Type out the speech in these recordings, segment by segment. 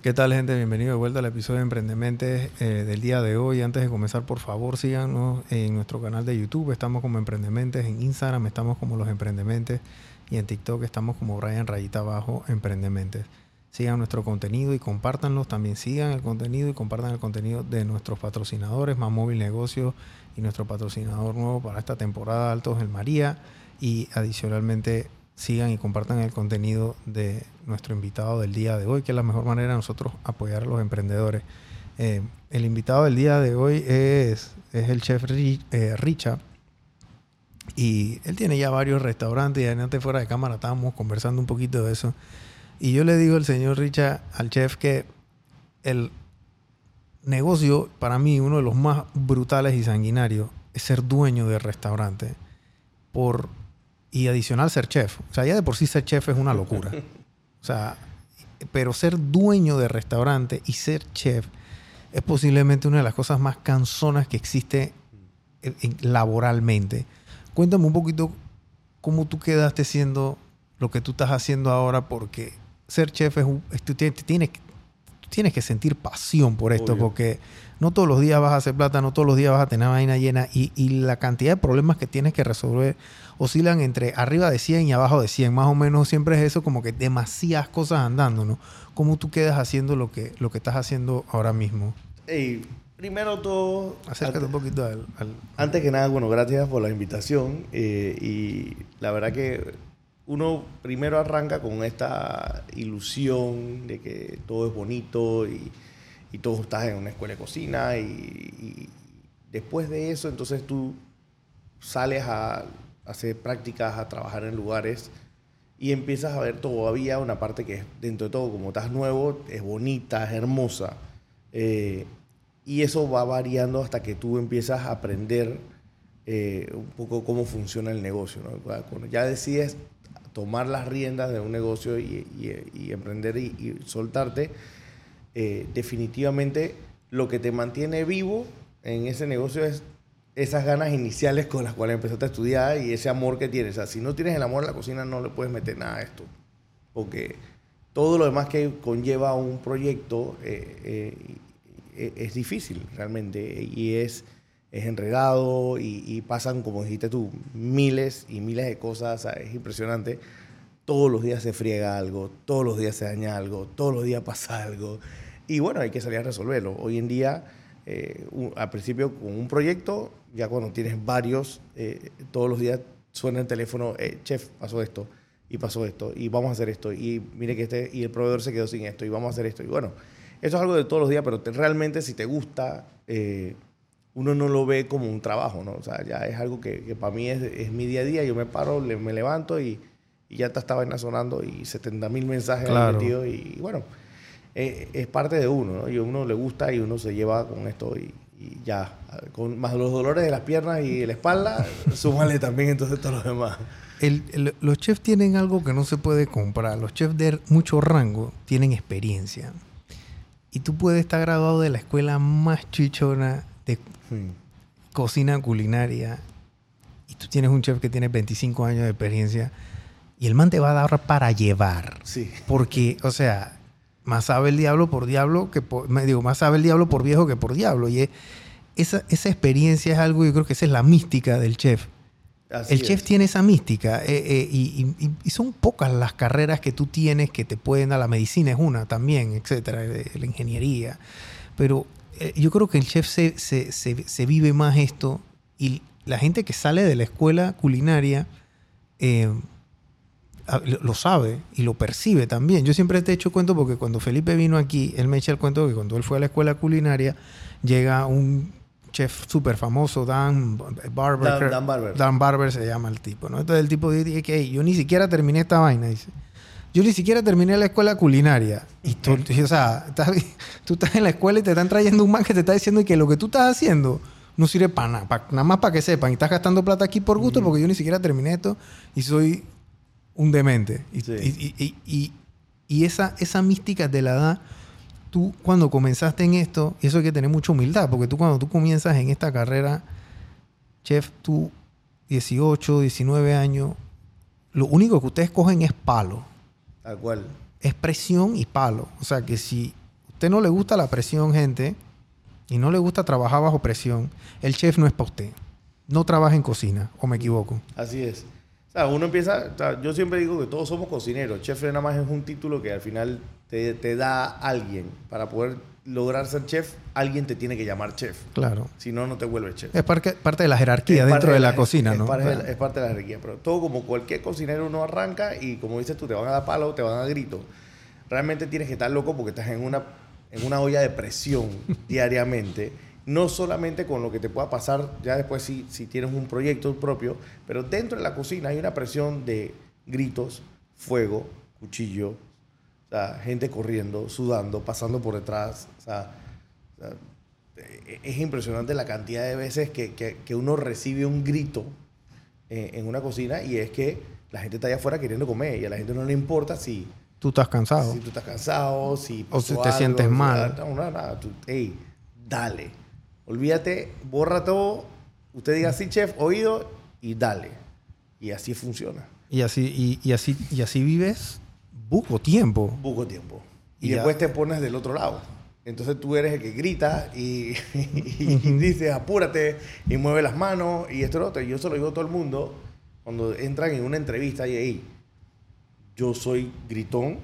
¿Qué tal gente? Bienvenido de vuelta al episodio de Emprendementes eh, del día de hoy. Antes de comenzar, por favor, síganos en nuestro canal de YouTube. Estamos como Emprendementes. En Instagram estamos como Los Emprendementes. Y en TikTok estamos como Brian Rayita Abajo Emprendementes. Sigan nuestro contenido y compártanlo. También sigan el contenido y compartan el contenido de nuestros patrocinadores, Más Móvil Negocios y nuestro patrocinador nuevo para esta temporada, Altos el María. Y adicionalmente sigan y compartan el contenido de nuestro invitado del día de hoy, que es la mejor manera de nosotros apoyar a los emprendedores. Eh, el invitado del día de hoy es, es el chef eh, Richard. Y él tiene ya varios restaurantes y antes fuera de cámara estábamos conversando un poquito de eso. Y yo le digo al señor Richard, al chef, que el negocio, para mí, uno de los más brutales y sanguinarios, es ser dueño de restaurante. Por y adicional ser chef. O sea, ya de por sí ser chef es una locura. O sea, pero ser dueño de restaurante y ser chef es posiblemente una de las cosas más cansonas que existe laboralmente. Cuéntame un poquito cómo tú quedaste siendo lo que tú estás haciendo ahora, porque ser chef es un, tú tienes, tienes que sentir pasión por esto, porque no todos los días vas a hacer plata, no todos los días vas a tener vaina llena y, y la cantidad de problemas que tienes que resolver oscilan entre arriba de 100 y abajo de 100. Más o menos siempre es eso, como que demasiadas cosas andando, ¿no? ¿Cómo tú quedas haciendo lo que, lo que estás haciendo ahora mismo? primero todo... Acércate un poquito al, Antes que nada, bueno, gracias por la invitación. Eh, y la verdad que uno primero arranca con esta ilusión de que todo es bonito y, y todo estás en una escuela de cocina y, y después de eso entonces tú sales a hacer prácticas, a trabajar en lugares y empiezas a ver todavía una parte que es dentro de todo, como estás nuevo, es bonita, es hermosa. Eh, y eso va variando hasta que tú empiezas a aprender eh, un poco cómo funciona el negocio. Cuando ya decides tomar las riendas de un negocio y, emprender y, soltarte, eh, definitivamente lo que te mantiene vivo en ese negocio es esas ganas iniciales con las cuales empezaste a estudiar y ese amor que tienes. O si no tienes el amor a la cocina, no le puedes meter nada a esto. Porque todo lo demás que conlleva un proyecto eh, eh, es difícil realmente y es, es enredado y, pasan, como dijiste tú, miles y miles de cosas. es impresionante. Todos los días se friega algo, todos los días se daña algo, todos los días pasa algo. Y bueno, hay que salir a resolverlo. Hoy en día, eh, al principio con un proyecto, ya cuando tienes varios, eh, todos los días suena el teléfono, eh, chef, pasó esto, y pasó esto, y vamos a hacer esto, y mire que este, y el proveedor se quedó sin esto, y vamos a hacer esto. Y bueno, eso es algo de todos los días, pero realmente si te gusta, eh, uno no lo ve como un trabajo, ¿no? O sea, ya es algo que, para mí es, es, mi día a día, yo me paro, me levanto y, ya está esta vaina sonando y 70 mil mensajes claro. metidos y, bueno, es parte de uno, ¿no? Y a uno le gusta y uno se lleva con esto y, y ya, con más los dolores de las piernas y la espalda, súmale también entonces todo lo demás. los chefs tienen algo que no se puede comprar. Los chefs de mucho rango tienen experiencia. Y tú puedes estar graduado de la escuela más chichona de cocina culinaria. Y tú tienes un chef que tiene 25 años de experiencia. Y el man te va a dar para llevar. Sí. Porque, o sea, más sabe el diablo por diablo que por, me digo, más sabe el diablo por viejo que por diablo. Y esa, esa experiencia es algo, yo creo que esa es la mística del chef. el chef tiene esa mística eh, eh, y, son pocas las carreras que tú tienes que te pueden dar. La medicina es una también, etcétera, eh, la ingeniería. Pero yo creo que el chef se, se, se, vive más esto y la gente que sale de la escuela culinaria lo sabe y lo percibe también. Yo siempre te he hecho cuento porque cuando Felipe vino aquí, él me echa el cuento que cuando él fue a la escuela culinaria, llega un chef súper famoso, Dan Barber. Dan, Barber. Dan Barber se llama el tipo, ¿no? Entonces el tipo dice que yo ni siquiera terminé esta vaina, dice. Yo ni siquiera terminé la escuela culinaria. Y tú, o sea, tú estás en la escuela y te están trayendo un man que te está diciendo que lo que tú estás haciendo no sirve para nada, nada más para que sepan. Y estás gastando plata aquí por gusto porque yo ni siquiera terminé esto y soy un demente. Y, y, esa, esa mística te la da tú cuando comenzaste en esto, y eso hay que tener mucha humildad, porque tú cuando tú comienzas en esta carrera, chef, tú 18, 19 años, lo único que ustedes cogen es palo. Tal cual. Es presión y palo. O sea que si usted no le gusta la presión, gente, y no le gusta trabajar bajo presión, el chef no es para usted. No trabaja en cocina, o me equivoco. Así es. Sea, uno empieza, o sea, yo siempre digo que todos somos cocineros. Chef nada más es un título que al final te, te da alguien. Para poder lograr ser chef, alguien te tiene que llamar chef. Claro. Si no, no te vuelves chef. Es parte, parte de la jerarquía Es dentro de la, cocina, es ¿no? Parte de la- Claro. es parte de la jerarquía. Pero todo como cualquier cocinero uno arranca y como dices tú, te van a dar palo, te van a dar grito. Realmente tienes que estar loco porque estás en una, en una olla de presión diariamente. No solamente con lo que te pueda pasar ya después si, si tienes un proyecto propio, pero dentro de la cocina hay una presión de gritos, fuego, cuchillo, o sea, gente corriendo, sudando, pasando por detrás. O sea, o sea, eh, es impresionante la cantidad de veces que, que- que uno recibe un grito eh, en una cocina y es que la gente está allá afuera queriendo comer y a la gente no le importa si, Tú estás cansado. si tú estás cansado, si O si te sientes si- mal. No, no, nada. Tú, ey, dale. Olvídate, borra todo. Usted diga sí, chef, oído y dale. Y así funciona. Y así, y, y así, y así vives buco tiempo. Poco tiempo. Y, Y después te pones del otro lado. Entonces tú eres el que grita y, y dices apúrate y mueve las manos y esto y lo otro. Y yo se lo digo a todo el mundo cuando entran en una entrevista y ahí, yo soy gritón,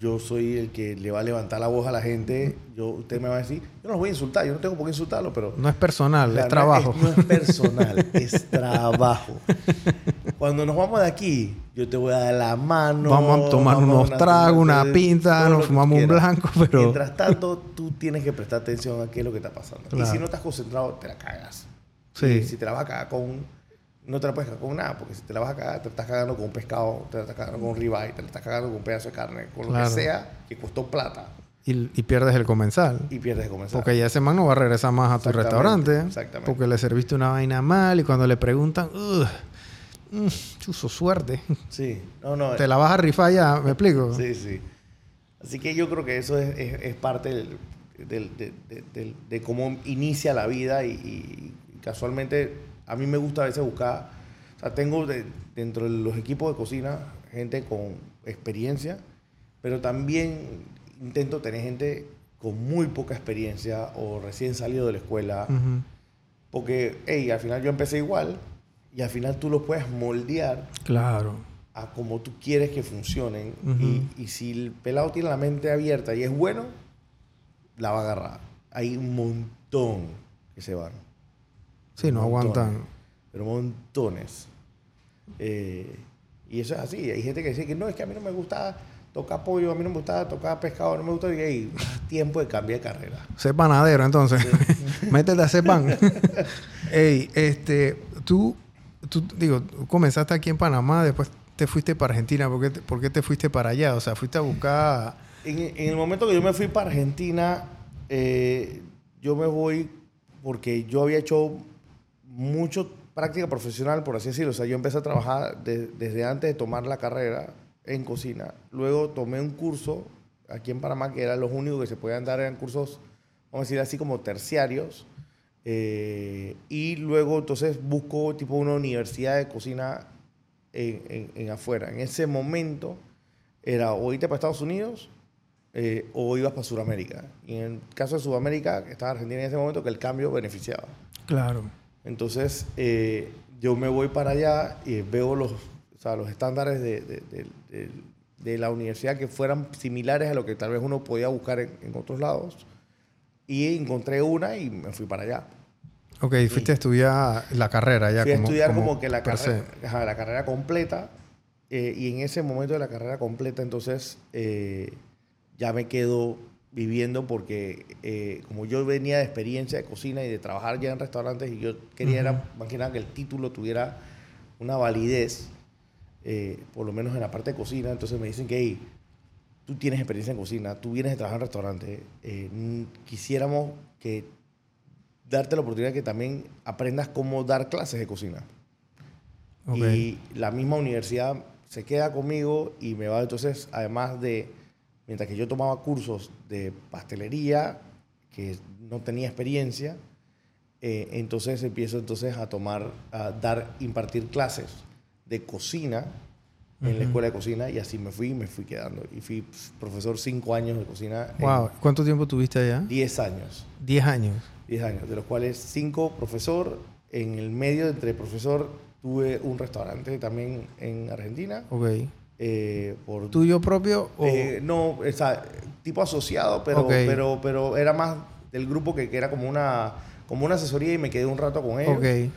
yo soy el que le va a levantar la voz a la gente, yo, usted me va a decir, yo no los voy a insultar, yo no tengo por qué insultarlo, pero No es personal, es trabajo. No es, no es personal, es trabajo. Cuando nos vamos de aquí, yo te voy a dar la mano. Vamos a tomar unos tragos, una pinta, nos fumamos un blanco, pero- Mientras tanto, tú tienes que prestar atención a qué es lo que está pasando. Y si no estás concentrado, te la cagas. Sí. Y si te la vas a cagar con... No te la puedes cagar con nada, porque si te la vas a cagar, te estás cagando con un pescado, te la estás cagando con un ribeye, te la estás cagando con un pedazo de carne, con lo que sea que costó plata Y, y pierdes el comensal. y pierdes de comenzar. Porque ya ese man no va a regresar más a tu restaurante. exactamente. Porque le serviste una vaina mal y cuando le preguntan, "Ugh, mm, chuzo, suerte. Sí, no, no. Te la vas a rifar ya, ¿me explico? Sí, sí. Así que yo creo que eso es, es- es parte del- del- de, de- del- de cómo inicia la vida y, y casualmente a mí me gusta a veces buscar, o sea, tengo de- dentro de los equipos de cocina gente con experiencia, pero también intento tener gente con muy poca experiencia o recién salido de la escuela, porque, hey, al final yo empecé igual y al final tú los puedes moldear Claro. a como tú quieres que funcionen. Y, y si el pelado tiene la mente abierta y es bueno, la va a agarrar. Hay un montón que se van. Sí, no Montones. aguantan. Pero montones. Eh, y eso es así. Hay gente que dice que no, es que a mí no me gusta tocar pollo, a mí no me gusta tocar pescado, no me gusta. Y hay tiempo de cambiar de carrera. Sé panadero, entonces. Métete a hacer pan. Ey, este, tú, tú, digo, tú comenzaste aquí en Panamá, después te fuiste para Argentina. ¿Por qué, te, por qué te fuiste para allá? O sea, fuiste a buscar... En, en el momento que yo me fui para Argentina, eh, yo me voy porque yo había hecho mucho práctica profesional, por así decirlo. O sea, yo empecé a trabajar de- desde antes de tomar la carrera en cocina. Luego tomé un curso aquí en Panamá, que eran los únicos que se podían dar, eran cursos, vamos a decir así, como terciarios. Eh, y luego entonces busco tipo una universidad de cocina en, afuera. En ese momento era o irte para Estados Unidos eh, o ibas para Sudamérica. Y en el caso de Sudamérica, estaba Argentina en ese momento, que el cambio beneficiaba. Claro. Entonces, eh, yo me voy para allá y veo los, o sea, los estándares de, de- de- de- la universidad que fueran similares a lo que tal vez uno podía buscar en, en otros lados. Y encontré una y me fui para allá. Ok, fuiste a estudiar la carrera ya. Fui a como, estudiar como, que la carrera, ajá, la carrera completa. eh, y en ese momento de la carrera completa, entonces, eh, ya me quedo viviendo porque eh, como yo venía de experiencia de cocina y de trabajar ya en restaurantes y yo quería era, más que nada que el título tuviera una validez, eh, por lo menos en la parte de cocina, entonces me dicen que hey, tú tienes experiencia en cocina, tú vienes de trabajar en restaurante, eh, quisiéramos que darte la oportunidad que también aprendas cómo dar clases de cocina. Ok. Y la misma universidad se queda conmigo y me va entonces, además de, mientras que yo tomaba cursos de pastelería, que no tenía experiencia, eh, entonces empiezo entonces a tomar, a dar, impartir clases de cocina en la escuela de cocina y así me fui y me fui quedando. Y fui profesor cinco años de cocina. Wow. ¿Cuánto tiempo tuviste allá? Diez años. Diez años. Diez años, de los cuales cinco profesor. En el medio entre profesor tuve un restaurante también en Argentina. Ok. Eh, por, ¿Tuyo propio? O... Eh, no, o sea, tipo asociado, pero, pero, pero era más del grupo que, que era como una, como una asesoría y me quedé un rato con ellos. ok.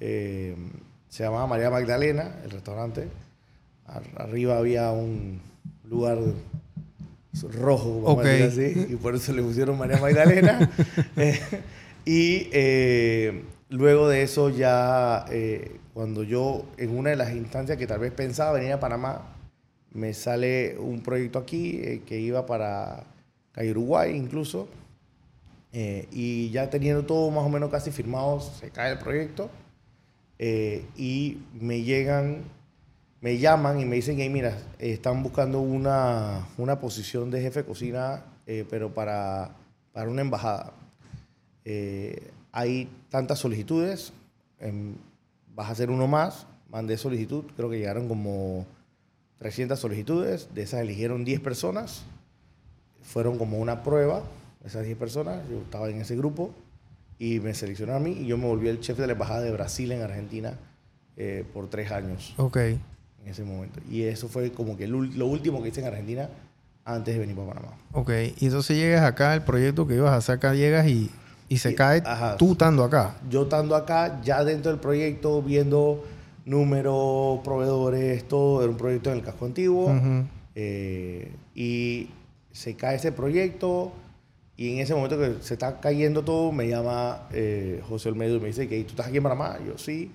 Eh, se llamaba María Magdalena, el restaurante. Ar- arriba había un lugar rojo, vamos Ok. a decir así, y por eso le pusieron María Magdalena. Eh, y eh, luego de eso ya, eh, cuando yo en una de las instancias que tal vez pensaba venir a Panamá, me sale un proyecto aquí eh, que iba para Uruguay incluso. Eh, y ya teniendo todo más o menos casi firmado, se cae el proyecto. Eh, y me llegan, me llaman y me dicen, hey, mira, están buscando una, una posición de jefe de cocina, pero para, para una embajada. Hay tantas solicitudes, em, vas a hacer uno más, mandé solicitud, creo que llegaron como 300 solicitudes, de esas eligieron 10 personas, fueron como una prueba, esas 10 personas, yo estaba en ese grupo y me seleccionaron a mí y yo me volví el chef de la embajada de Brasil en Argentina eh, por tres años Ok. en ese momento. Y eso fue como que lo, último que hice en Argentina antes de venir para Panamá. Ok. Y entonces llegas acá, el proyecto que ibas a hacer acá, llegas y, y se Y- cae ajá. tú estando acá. Yo estando acá, ya dentro del proyecto, viendo números, proveedores, todo, era un proyecto en el casco antiguo. Ujú. Eh, y se cae ese proyecto y en ese momento que se está cayendo todo, me llama eh, José Olmedo y me dice que tú estás aquí en Panamá. Yo sí,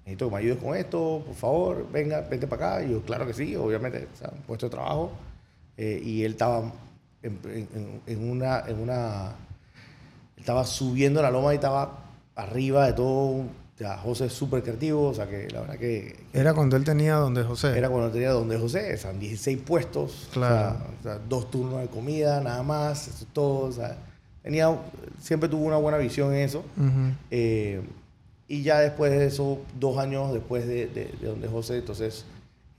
necesito que me ayudes con esto, por favor, venga, vente para acá. Y yo, claro que sí, obviamente, o sea, un puesto de trabajo. Eh, y él estaba en, en- en una, en una, estaba subiendo la loma y estaba arriba de todo. O sea, José es súper creativo, o sea que la verdad que, Era cuando él tenía donde José. era cuando tenía donde José, o sea, 16 puestos, Claro. o sea, o sea, dos turnos de comida, nada más, eso es todo, o sea, tenía, siempre tuvo una buena visión en eso. Ujú. Eh, y ya después de eso, dos años después de, de- de donde José, entonces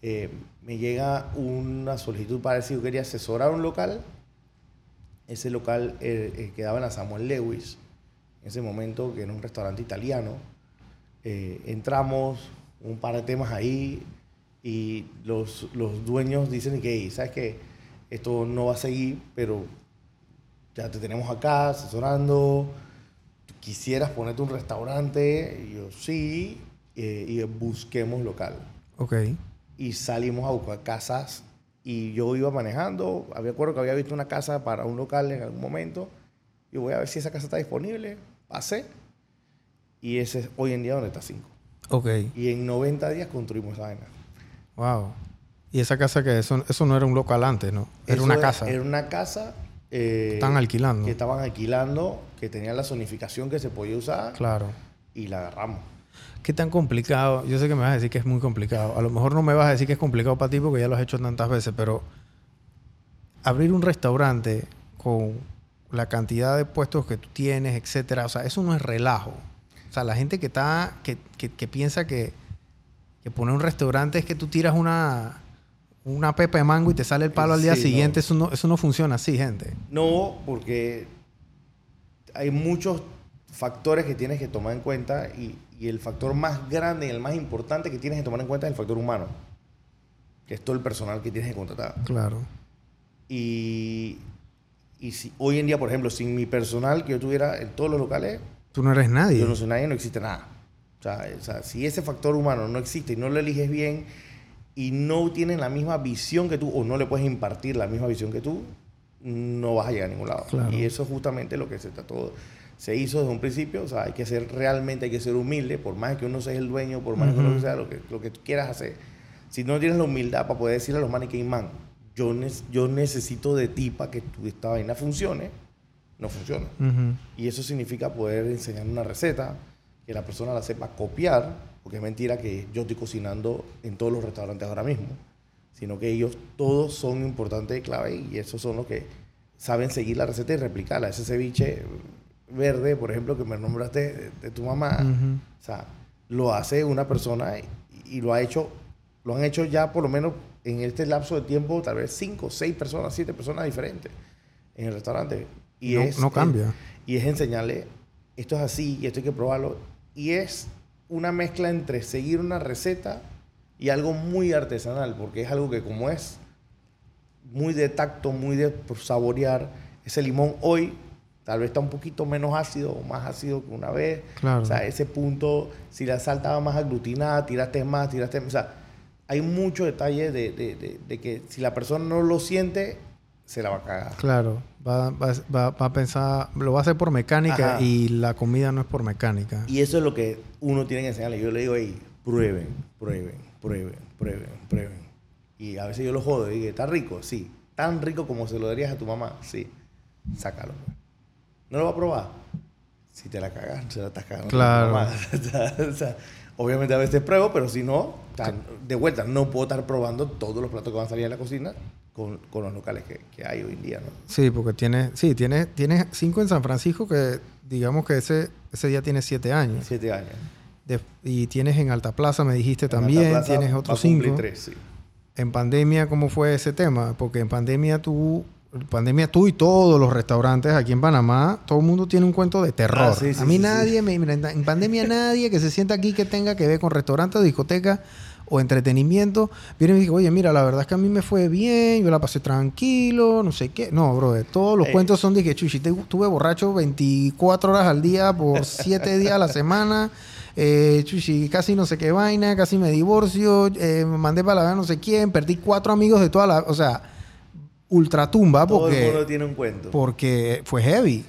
eh, me llega una solicitud para decir que yo quería asesorar un local. Ese local eh, eh, quedaba en la Samuel Lewis, en ese momento, que era un restaurante italiano. Eh, entramos, un par de temas ahí, y los, los dueños dicen que, "Hey, ¿sabes qué? Esto no va a seguir, pero ya te tenemos acá asesorando, quisieras ponerte un restaurante, y yo sí, eh, y busquemos local. Ok. Y salimos a buscar casas y yo iba manejando, había acuerdo que había visto una casa para un local en algún momento, y voy a ver si esa casa está disponible, pasé, y ese es hoy en día donde está 5. Ok. Y en 90 días construimos esa vaina. Wow. Y esa casa que eso, eso no era un local antes, ¿no? Era Eso una casa. Era una casa. eh, Estaban alquilando. Que estaban alquilando, que tenía la zonificación que se podía usar, Claro. y la agarramos. ¿Qué tan complicado? Yo sé que me vas a decir que es muy complicado. A lo mejor no me vas a decir que es complicado para ti porque ya lo has hecho tantas veces, pero abrir un restaurante con la cantidad de puestos que tú tienes, etcétera, o sea, eso no es relajo. Sea, la gente que está, que, que- que piensa que, que poner un restaurante es que tú tiras una, una pepa de mango y te sale el palo al día Sí, siguiente, no. eso, no, eso no funciona así, gente. No, porque hay muchos factores que tienes que tomar en cuenta y, y el factor más grande y el más importante que tienes que tomar en cuenta es el factor humano, que es todo el personal que tienes que contratar. Claro. Y, y si hoy en día, por ejemplo, sin mi personal que yo tuviera en todos los locales, Tú no eres nadie. yo no soy nadie, no existe nada. O sea, o sea, si ese factor humano no existe y no lo eliges bien y no tienen la misma visión que tú o no le puedes impartir la misma visión que tú, no vas a llegar a ningún lado. Claro. Y eso es justamente lo que se trató. Se hizo desde un principio, o sea, hay que ser realmente, hay que ser humilde, por más que uno sea el dueño, por más que uno sea lo que, lo que tú quieras hacer. Si no tienes la humildad para poder decirle a los mannequin man, yo, nes- yo necesito de ti para que tu, esta vaina funcione, no funciona. Y eso significa poder enseñar una receta, que la persona la sepa copiar, porque es mentira que yo estoy cocinando en todos los restaurantes ahora mismo, sino que ellos todos son importantes y clave y esos son los que saben seguir la receta y replicarla. Ese ceviche verde, por ejemplo, que me nombraste de, de tu mamá, o sea, lo hace una persona y, y lo ha hecho lo han hecho ya por lo menos en este lapso de tiempo, tal vez cinco, seis personas, siete personas diferentes en el restaurante. Y no, es, no cambia. y es enseñarle, esto es así y esto hay que probarlo. Y es una mezcla entre seguir una receta y algo muy artesanal, porque es algo que como es muy de tacto, muy de saborear, ese limón hoy tal vez está un poquito menos ácido o más ácido que una vez. Claro. O sea, ese punto, si la sal estaba más aglutinada, tiraste más, tiraste más. O sea, hay mucho detalle de, de- de- de que si la persona no lo siente, se la va a cagar. Claro, va, va, va- va a pensar, lo va a hacer por mecánica Ajá. y la comida no es por mecánica. Y eso es lo que uno tiene que enseñarle. Yo le digo, ahí, prueben, prueben, prueben, prueben, prueben. Y a veces yo lo jodo y digo, ¿está rico? Sí. ¿Tan rico como se lo darías a tu mamá? Sí. Sácalo. pues. ¿No lo va a probar? Si te la cagas, se la estás cagando. Claro. O sea, obviamente a veces pruebo, pero si no, tan- de vuelta, no puedo estar probando todos los platos que van a salir a la cocina con, con los locales que, que hay hoy en día, ¿no? Sí, porque tiene, sí, tiene, tienes cinco en San Francisco que digamos que ese, ese día tiene siete años. Siete años. De- y tienes en Alta Plaza, me dijiste En también, Alta Plaza tienes otros cinco. tres, sí. En pandemia, ¿cómo fue ese tema? Porque en pandemia tú, pandemia tú y todos los restaurantes aquí en Panamá, todo el mundo tiene un cuento de terror. Ah, sí, sí, a mí nadie, me, en pandemia nadie que se sienta aquí que tenga que ver con restaurantes, discoteca o entretenimiento, viene y me dice, oye, mira, la verdad es que a mí me fue bien, yo la pasé tranquilo, no sé qué. No, bro, todos los Ey. cuentos son de que, chuchi, estuve borracho 24 horas al día por 7 días a la semana. Eh, chuchi, casi no sé qué vaina, casi me divorcio, eh, me mandé para la no sé quién, perdí cuatro amigos de toda la... O sea, ultratumba Todo el mundo porque, tiene un cuento. porque fue heavy.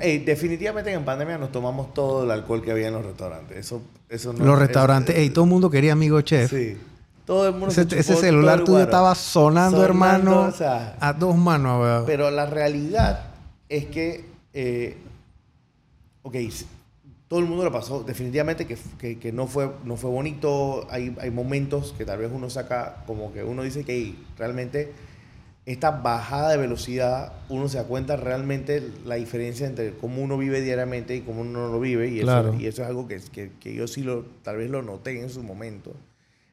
Ey, definitivamente en pandemia nos tomamos todo el alcohol que había en los restaurantes. Eso, eso no, los restaurantes, es- ey, todo el mundo quería amigo chef. Sí. Todo el mundo Ese, chupó celular el tuyo estaba sonando, Sonando, hermano, o sea, a dos manos. pero la realidad es que, eh, ok, todo el mundo lo pasó. Definitivamente que, que, que no, fue, no fue bonito. Hay, hay momentos que tal vez uno saca, como que uno dice que ey, realmente esta bajada de velocidad, uno se da cuenta realmente la diferencia entre cómo uno vive diariamente y cómo uno no lo vive. Y eso, y eso es algo que, que, que yo sí lo, tal vez lo noté en su momento.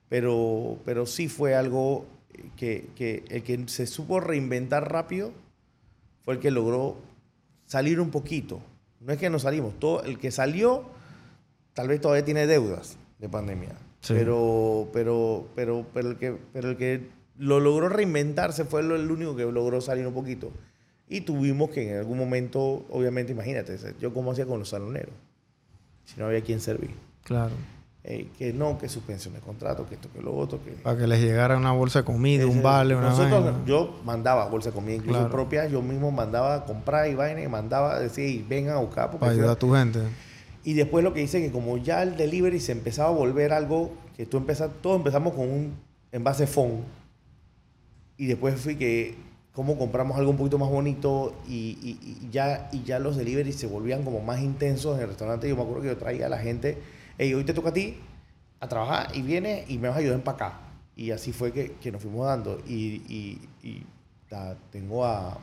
Pero, pero sí fue algo que, que el que se supo reinventar rápido fue el que logró salir un poquito. No es que no salimos, todo, el que salió tal vez todavía tiene deudas de pandemia. Sí. Pero, pero, pero, pero, el que, pero el que lo logró reinventarse fue lo- el único que logró salir un poquito. Y tuvimos que en algún momento, obviamente, imagínate, yo cómo hacía con los saloneros, si no había quien servir. Claro. Eh, que no, que suspensión de contrato, que esto, que lo otro, que... Para que les llegara una bolsa de comida, un Ese- vale, una Nosotros, vaina. yo mandaba bolsa de comida, incluso Claro. propia, yo mismo mandaba a comprar y vaina y mandaba, decía, y vengan a buscar. Porque Para ayudar a tu gente. y después lo que hice que como ya el delivery se empezaba a volver algo que tú empezas, todos empezamos con un envase phone y después fui que cómo compramos algo un poquito más bonito y, y- y ya, y ya los deliveries se volvían como más intensos en el restaurante. Yo me acuerdo que yo traía a la gente, hey, hoy te toca a ti a trabajar y vienes y me vas a ayudar a empacar. Y así fue que, que nos fuimos dando. Y, y- y, tengo a,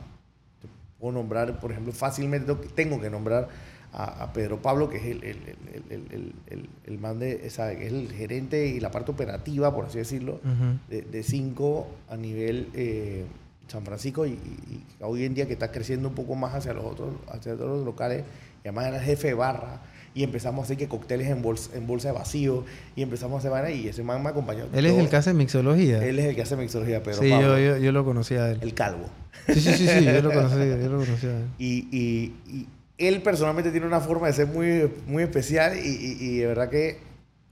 te puedo nombrar, por ejemplo, fácilmente tengo que nombrar a, a Pedro Pablo, que es el, el, el, el, el, el- el man de, es el gerente y la parte operativa, por así decirlo, Ujú. de, de cinco a nivel eh, San Francisco y, hoy en día que está creciendo un poco más hacia los otros, hacia todos los locales, y además era el jefe de barra, y empezamos a hacer que cócteles en bolsa, en bolsa de vacío, y empezamos a hacer vaina, y ese man me acompañó. Él es todo. el que hace mixología. Él es el que hace mixología, pero sí, yo, yo, yo lo conocía a él. el calvo. Sí, sí, sí, sí, yo lo conocía, yo lo conocía a él. Y, y- y él personalmente tiene una forma de ser muy, muy especial y, y- y de verdad que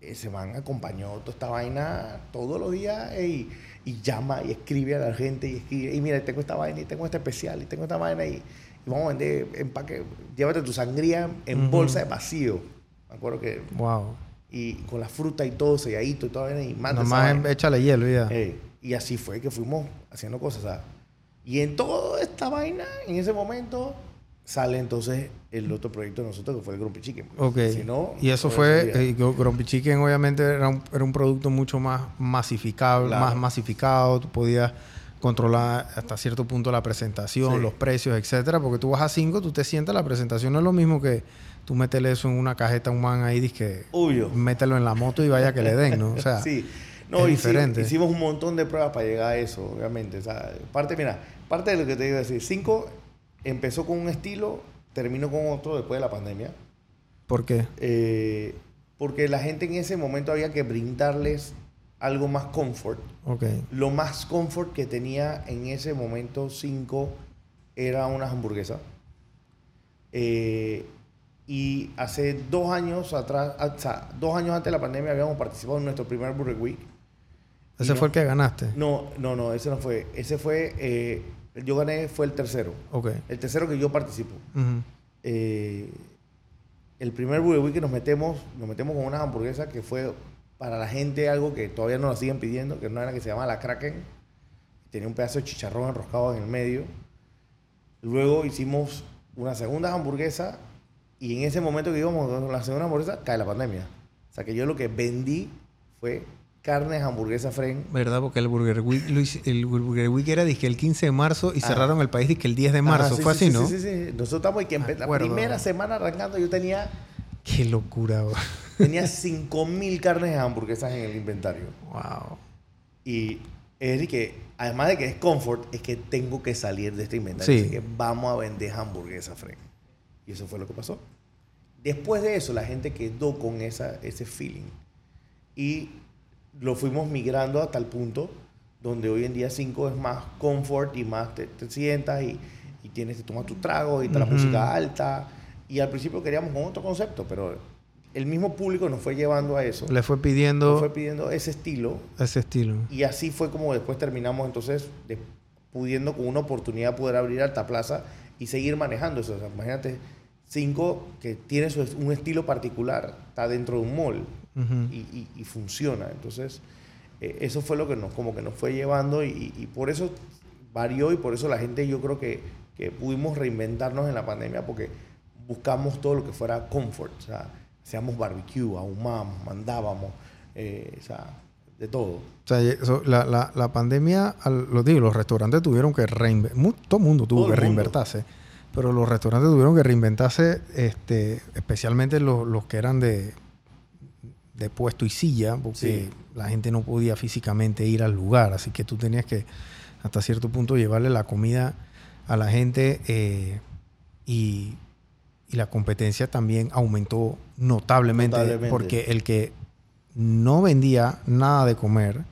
ese man acompañó toda esta vaina todos los días ey, y llama y escribe a la gente y escribe, y mira, tengo esta vaina y tengo este especial y tengo esta vaina y, y vamos a vender empaque, llévate tu sangría en Ujú. bolsa de vacío. Me acuerdo que, Wow. y con la fruta y todo selladito y toda vaina y manda esa Nomás échale hielo ya. Ey, y así fue que fuimos haciendo cosas. sea, y en toda esta vaina, en ese momento, sale entonces el otro proyecto de nosotros que fue el Grumpy Chicken. pues. Ok. Si no, y eso no fue, eh, Grumpy Chicken obviamente era un, era un producto mucho más masificado, Claro. más masificado, tú podías controlar hasta cierto punto la presentación, Sí. los precios, etcétera, porque tú vas a 5, tú te sientas, la presentación no es lo mismo que tú métele eso en una cajeta a un man ahí, que Obvio. mételo en la moto y vaya que le den, ¿no? O sea, sí. No, es diferente. hicimos un montón de pruebas para llegar a eso, obviamente. O sea, parte, mira, parte de lo que te iba a decir, cinco empezó con un estilo, terminó con otro después de la pandemia. ¿Por qué? Eh, porque la gente en ese momento había que brindarles algo más comfort. Ok. Lo más comfort que tenía en ese momento 5 era unas hamburguesas. Eh, y hace dos años atrás, ah, o sea, dos años antes de la pandemia habíamos participado en nuestro primer Burger Week. Ese fue el que ganaste. No, no, no, ese no fue. Ese fue, eh, yo gané, fue el tercero. El tercero que yo participo. Eh, el primer Burger Week que nos metemos, nos metemos con unas hamburguesas que fue para la gente algo que todavía no la siguen pidiendo, que no era que se llama la Kraken. Tenía un pedazo de chicharrón enroscado en el medio. Luego hicimos una segunda hamburguesa y en ese momento que íbamos con la segunda hamburguesa cae la pandemia. O sea que yo lo que vendí fue carnes hamburguesa fren. ¿Verdad? Porque el Burger Week, hice- el Burger Week era dizque, el 15 de marzo y Ah. cerraron el país dizque, el 10 de marzo. Sí, fue sí, así, sí, ¿no? Sí, sí, sí. Nosotros estamos que empe- la primera semana arrancando yo tenía Qué locura, bro. Tenía 5000 carnes de hamburguesas en el inventario. Wow. Y es que, además de que es comfort, es que tengo que salir de este inventario. Sí. Así que vamos a vender hamburguesas, Fred. Y eso fue lo que pasó. Después de eso, la gente quedó con esa, ese feeling. Y lo fuimos migrando hasta el punto donde hoy en día 5 es más comfort y más te, te sientas y, y tienes que tomar tu trago y está la música alta. Y al principio queríamos con otro concepto, pero el mismo público nos fue llevando a eso. Le fue Nos pidiendo fue pidiendo ese estilo ese estilo. y así fue como después terminamos entonces de- pudiendo con una oportunidad poder abrir Alta Plaza y seguir manejando eso. O sea, imagínate, cinco que tiene su, un estilo particular, está dentro de un mall Ujú. y, y- y funciona. Entonces, eh, eso fue lo que nos, como que nos fue llevando y, y por eso varió y por eso la gente yo creo que, que pudimos reinventarnos en la pandemia porque buscamos todo lo que fuera comfort. O sea, hacíamos barbecue, ahumamos, mandábamos, eh, o sea, de todo. O sea, eso- la, la, la pandemia, lo digo, los restaurantes tuvieron que reinventarse. Todo el mundo tuvo Todo que reinventarse. Pero los restaurantes tuvieron que reinventarse, este, especialmente los, los que eran de, de puesto y silla, porque Sí. la gente no podía físicamente ir al lugar. Así que tú tenías que, hasta cierto punto, llevarle la comida a la gente eh, y, y la competencia también aumentó notablemente, Notablemente. porque el que no vendía nada de comer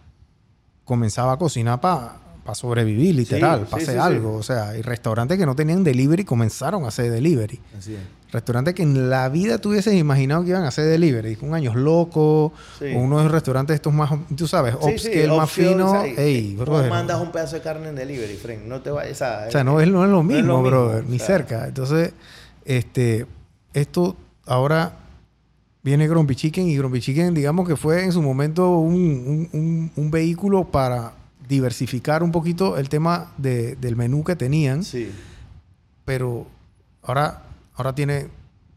comenzaba a cocinar para sobrevivir, literal, sí, para sí, hacer sí, algo. O sea, hay restaurantes que no tenían delivery comenzaron a hacer delivery. Así es. Restaurantes que en la vida tú hubieses imaginado que iban a hacer delivery. Un años loco, Sí. o uno de esos restaurantes estos más, tú sabes, upscale, más fino. o sea, Ey, tú brother. mandas un pedazo de carne en delivery, friend. No te vayas a... O sea, no es, no es lo no es mismo, lo mismo, brother, ni sea. cerca. Entonces, este, esto ahora viene Grumpy Chicken y Grumpy Chicken, digamos que fue en su momento un, un- un- un vehículo para diversificar un poquito el tema de- del menú que tenían, Sí. pero ahora, ahora tiene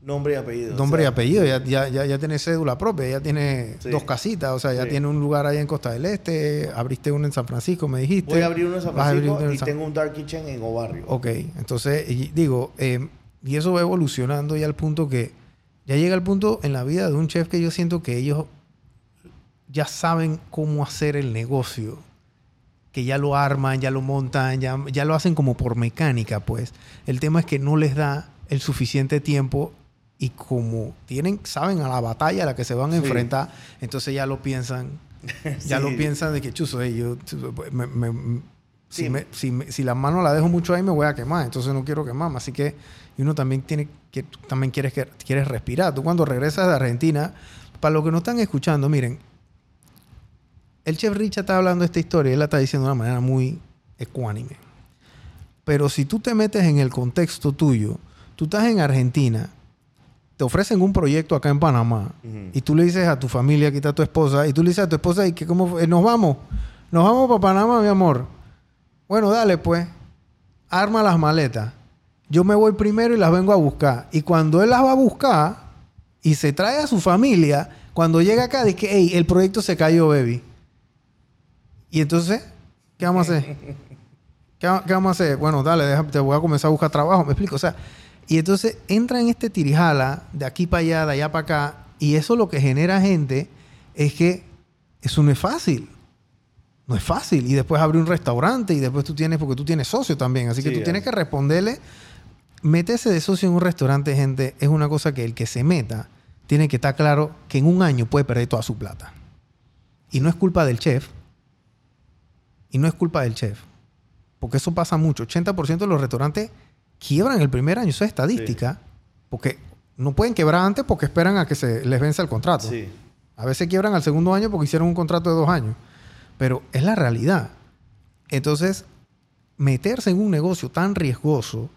Nombre y apellido. nombre o y apellido, ya, ya, ya, ya tiene cédula propia, ya tiene Sí. dos casitas, o sea, ya Sí. tiene un lugar allá en Costa del Este, abriste uno en San Francisco, me dijiste. Voy a abrir uno en San Francisco uno en y San- tengo un Dark Kitchen en Obarrio. Ok, entonces y digo, eh, y eso va evolucionando ya al punto que ya llega el punto en la vida de un chef que yo siento que ellos ya saben cómo hacer el negocio, que ya lo arman, ya lo montan, ya, ya lo hacen como por mecánica, pues. El tema es que no les da el suficiente tiempo y como tienen, saben a la batalla a la que se van a Sí. enfrentar, entonces ya lo piensan, ya Sí. lo piensan de que chuzo, ey, yo me- me- si, Sí. me- si, me- si la mano la dejo mucho ahí me voy a quemar, entonces no quiero quemarme, así que y uno también tiene que también quieres que quieres respirar. Tú cuando regresas de Argentina, para los que no están escuchando, miren, el chef Richard está hablando de esta historia y él la está diciendo de una manera muy ecuánime. Pero si tú te metes en el contexto tuyo, tú estás en Argentina, te ofrecen un proyecto acá en Panamá y tú le dices a tu familia, aquí está tu esposa, y tú le dices a tu esposa, ¿y que cómo fue? nos vamos? Nos vamos para Panamá, mi amor. Bueno, dale pues, arma las maletas. Yo me voy primero y las vengo a buscar. Y cuando él las va a buscar y se trae a su familia, cuando llega acá, dice hey, el proyecto se cayó, baby. Y entonces, ¿qué vamos a hacer? ¿Qué, va- qué vamos a hacer? Bueno, dale, deja- te voy a comenzar a buscar trabajo, me explico. O sea, y entonces entra en este tirijala de aquí para allá, de allá para acá, y eso lo que genera gente es que Eso no es fácil. No es fácil. Y después abrir un restaurante y después tú tienes, porque tú tienes socio también. Así que Sí, tú tienes que responderle. Meterse de socio en un restaurante, gente, es una cosa que el que se meta tiene que estar claro que en un año puede perder toda su plata. Y no es culpa del chef. Y no es culpa del chef. Porque eso pasa mucho. 80% de los restaurantes quiebran el primer año. Eso es estadística. Porque no pueden quebrar antes porque esperan a que se les vence el contrato. Sí. A veces quiebran al segundo año porque hicieron un contrato de dos años. Pero es la realidad. Entonces, meterse en un negocio tan riesgoso,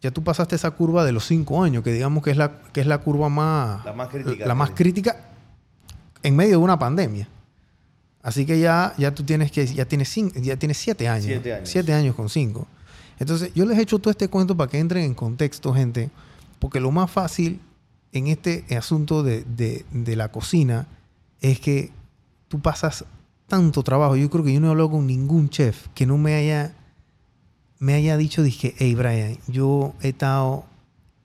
ya tú pasaste esa curva de los cinco años, que digamos que es la, que es la curva más, La más crítica. la más Sí. crítica en medio de una pandemia. Así que ya, ya tú tienes que, ya tienes, cin- ya tienes siete años. Siete años. Siete años con cinco. Entonces, yo les he hecho todo este cuento para que entren en contexto, gente, porque lo más fácil en este asunto de, de- de la cocina es que tú pasas tanto trabajo. Yo creo que yo no he hablado con ningún chef que no me haya, me haya dicho, dije, hey Brian, yo he estado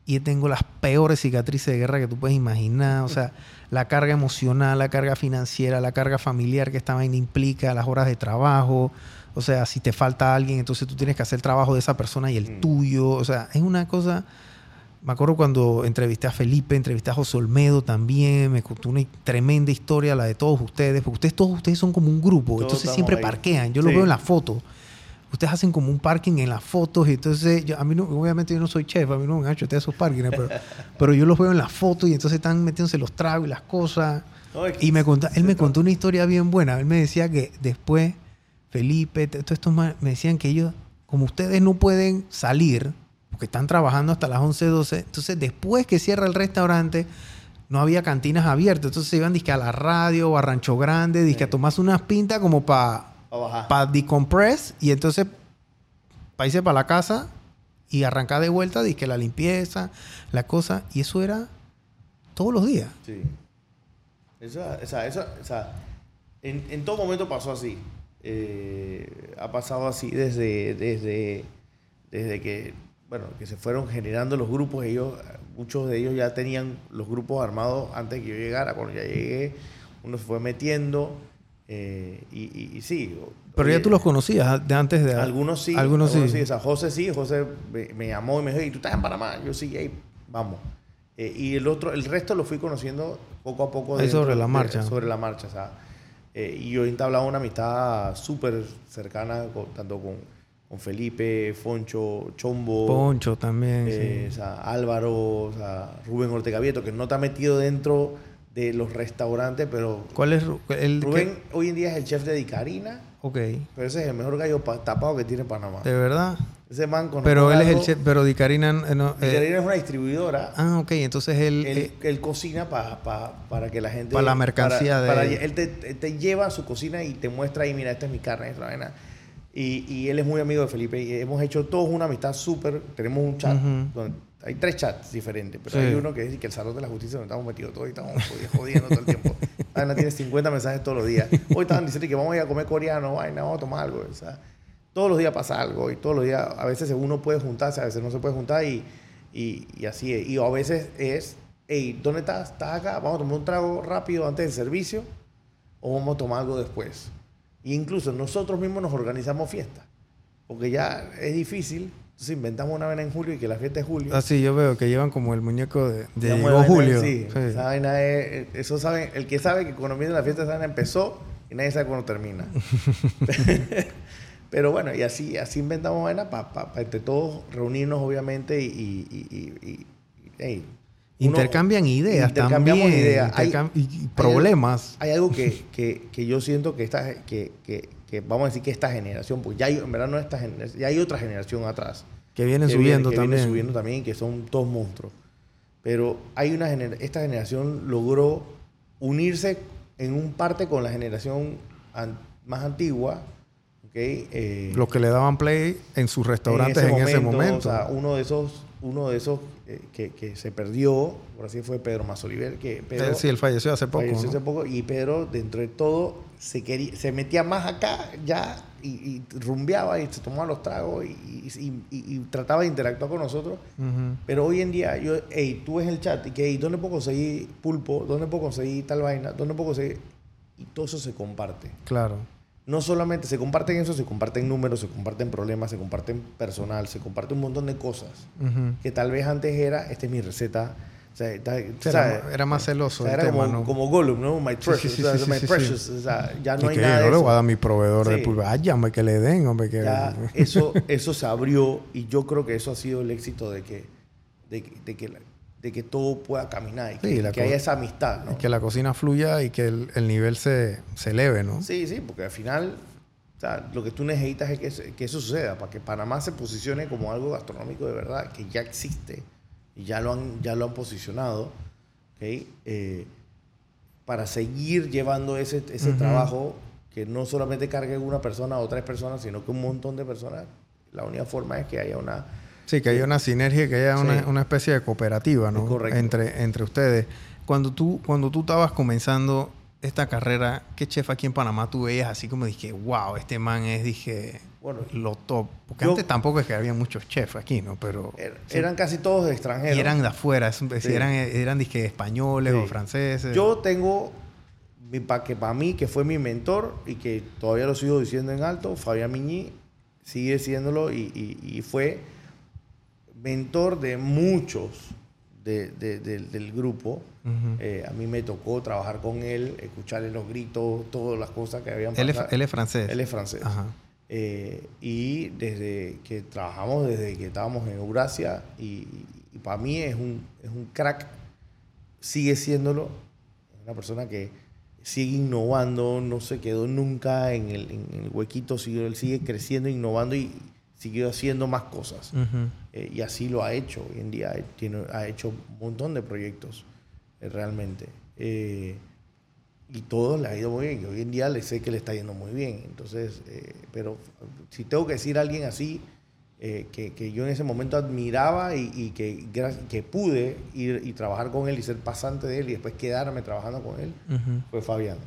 y tengo las peores cicatrices de guerra que tú puedes imaginar. O sea, la carga emocional, la carga financiera, la carga familiar que esta vaina implica, las horas de trabajo. O sea, si te falta alguien, entonces tú tienes que hacer el trabajo de esa persona y el Mm. tuyo. O sea, es una cosa... Me acuerdo cuando entrevisté a Felipe, entrevisté a José Olmedo también, me contó una tremenda historia, la de todos ustedes, porque ustedes todos ustedes son como un grupo, Todos entonces siempre ahí. parquean, yo lo veo en la foto. Ustedes hacen como un parking en las fotos y entonces yo- a mí no, obviamente yo no soy chef, a mí no me han hecho esos parkings, pero, pero yo los veo en las fotos y entonces están metiéndose los tragos y las cosas. No, Y me contó, él me contó una historia bien buena. Él me decía que después, Felipe, todos estos me decían que ellos, como ustedes no pueden salir, porque están trabajando hasta las 11, 12, entonces después que cierra el restaurante, no había cantinas abiertas. Entonces se iban dizque a la radio o a Rancho Grande, dizque a tomarse unas pintas como para Para decompress y entonces para irse para la casa y arrancar de vuelta, dizque la limpieza, la cosa. Y eso era todos los días. Sí. Eso, o sea, eso, o sea, en, en todo momento pasó así. Eh, ha pasado así desde, desde, desde que, bueno, que se fueron generando los grupos. Ellos, muchos de ellos ya tenían los grupos armados antes que yo llegara. Cuando ya llegué, uno se fue metiendo. Eh, y, y- y sí. Pero ya oye, tú los conocías de antes de... Algunos sí. Algunos sí. O sea, José sí. José me, me llamó y me dijo, ¿y tú estás en Panamá? Yo sí, hey, vamos. Eh, y el otro, el resto lo fui conociendo poco a poco. Ahí sobre la de- marcha. sobre la marcha, o sea. eh, y yo he entablado una amistad súper cercana, con- tanto con, con Felipe, Foncho, Chombo. Poncho también. eh, sí. o sea, Álvaro, o sea, Rubén Ortega Vieto, que no está metido dentro de los restaurantes, pero ¿Cuál es el que- Rubén hoy en día es el chef de Dicarina, Ok, pero ese es el mejor gallo pa- tapado que tiene Panamá. de verdad. Ese man con Pero él es el chef, pero Di Carina... eh, no, eh, Dicarina es una distribuidora. ah, ok, entonces él... Él, eh, él cocina pa- pa- para que la gente... Para la mercancía para- de- para- él te, te lleva a su cocina y te muestra ahí, mira, esta es mi carne, esta vaina. Y, y él es muy amigo de Felipe y hemos hecho todos una amistad súper... Tenemos un chat, donde hay tres chats diferentes, pero Sí. hay uno que es que el Salón de la Justicia donde estamos metidos todos y estamos jodi- jodiendo todo el tiempo. Vaina tiene 50 mensajes todos los días. Hoy estaban diciendo que vamos a ir a comer coreano, vaina, vamos a tomar algo. O sea, todos los días pasa algo y todos los días, a veces uno puede juntarse, a veces no se puede juntar y, y, y así es. Y a veces es, hey, ¿dónde estás? ¿Estás acá? Vamos a tomar un trago rápido antes del servicio o vamos a tomar algo después. Y incluso nosotros mismos nos organizamos fiestas, porque ya es difícil. Entonces inventamos una vez en julio y que la fiesta es julio. Ah, sí, yo veo que llevan como el muñeco de, de llegó Julio. Sí, Sí. esa vaina es, eso sabe, el que sabe que cuando viene la fiesta esa vaina empezó y nadie sabe cuándo termina. Pero bueno, y así, así inventamos vaina para entre todos reunirnos obviamente y, y- y- y- y- hey, uno- Intercambian ideas intercambiamos también. ideas. Hay- intercam- y, problemas. Hay algo que, que, que yo siento que, esta, que, que, que vamos a decir que esta generación, pues ya hay, en verdad no esta generación, ya hay otra generación atrás que vienen que subiendo viene- que también. viene subiendo también, que son todos monstruos. Pero hay una gener- esta generación logró unirse en un parte con la generación an- más antigua, ¿ok? Eh, Los que le daban play en sus restaurantes en ese momento. O sea, uno de esos, uno de esos eh, que, que se perdió, por así fue Pedro Mazoliver, que Pedro, Eh, sí, él falleció hace poco. falleció ¿no? hace poco, y Pedro, dentro de todo, se, quería, se metía más acá ya y, y rumbeaba y se tomaba los tragos y, y- y- y trataba de interactuar con nosotros. Ujú. Pero hoy en día, yo, hey, tú ves el chat y que, hey, ¿dónde puedo conseguir pulpo? ¿Dónde puedo conseguir tal vaina? ¿Dónde puedo conseguir? y todo eso se comparte. Claro. No solamente se comparten eso, se comparten números, se comparten problemas, se comparten personal, se comparte un montón de cosas Ujú. que tal vez antes era, esta es mi receta. O sea, Era, ¿sabes? era más celoso O sea, el era tema, como, ¿no? como Gollum, ¿no? My precious, sí, sí, o sea, sí, my precious. O sea, ya no Y hay que nada yo de le voy a dar mi proveedor de pulver. Ay, hombre, que le den, hombre, que... Ya eso, eso se abrió y yo creo que eso ha sido el éxito de que, de, que- de que, la- de que todo pueda caminar y que, Sí, que haya esa amistad, ¿no? que la cocina fluya y que el, el nivel se, se eleve, ¿no? Sí, sí, porque al final o sea, lo que tú necesitas es que, que eso suceda, para que Panamá se posicione como algo gastronómico de verdad, que ya existe y ya lo han, ya lo han posicionado, ¿ok? Eh, para seguir llevando ese, ese Ujú. trabajo que no solamente cargue una persona o tres personas, sino que un montón de personas. La única forma es que haya una... Sí, que haya una sinergia, que haya una, Sí. una especie de cooperativa, ¿no? Correcto. Entre, entre ustedes. Cuando tú, cuando tú estabas comenzando esta carrera, ¿qué chef aquí en Panamá tú veías así como dije, wow, este man es, dije, Bueno, lo top? Porque yo- antes tampoco es que había muchos chefs aquí, ¿no? Pero... er- sí, eran casi todos extranjeros. y eran de afuera, es- Sí. eran, eran dizque, españoles Sí. o franceses. Yo tengo, mi, pa, que para mí, que fue mi mentor y que todavía lo sigo diciendo en alto, Fabián Miñi, sigue siéndolo y, y- y fue mentor de muchos de- de- del- del grupo. Ujú. Eh, a mí me tocó trabajar con él, escucharle los gritos, todas las cosas que habían él, es, pasado. él es francés. Él es francés. Ajá. Eh, y desde que trabajamos, desde que estábamos en Eurasia, y, y para mí es un, es un crack, sigue siéndolo, una persona que sigue innovando, no se quedó nunca en el, en el huequito, sigue, él sigue creciendo, innovando y siguió haciendo más cosas. Eh, y así lo ha hecho. Hoy en día tiene, ha hecho un montón de proyectos, eh, realmente. Eh, y todo le ha ido muy bien. Y hoy en día le sé que le está yendo muy bien. Entonces, eh, pero si tengo que decir a alguien así, eh, que, que yo en ese momento admiraba y, y que, que pude ir y trabajar con él y ser pasante de él y después quedarme trabajando con él, Ujú. fue Fabián.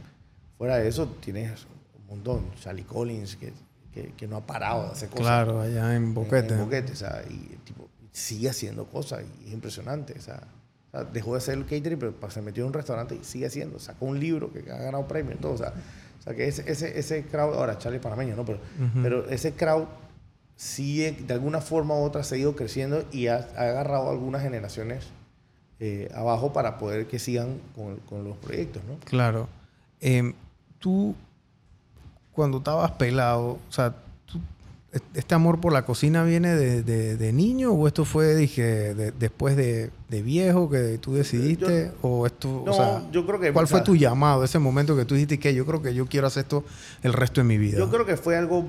Fuera de eso, tienes un montón. Charlie Collins, que, que, que no ha parado de hacer cosas Claro, allá en Boquete. en Boquete, o sea, y tipo sigue haciendo cosas y es impresionante, o sea, dejó de hacer el catering, pero se metió en un restaurante y sigue haciendo, sacó un libro que ha ganado premio y todo, o sea, o sea que ese, ese, ese crowd, ahora Charlie panameño, ¿no? Pero, Ujú. pero ese crowd sigue, de alguna forma u otra, ha seguido creciendo y ha, ha agarrado algunas generaciones eh, abajo para poder que sigan con, con los proyectos, ¿no? Claro. Em, tú, cuando estabas pelado, o sea, tú- ¿este amor por la cocina viene de, de- de niño o esto fue, dije, de- después de, de viejo que tú decidiste? ¿O esto, No, o sea, yo creo que... cuál fue tu llamado, ese momento que tú dijiste que yo creo que yo quiero hacer esto el resto de mi vida? Yo creo que fue algo,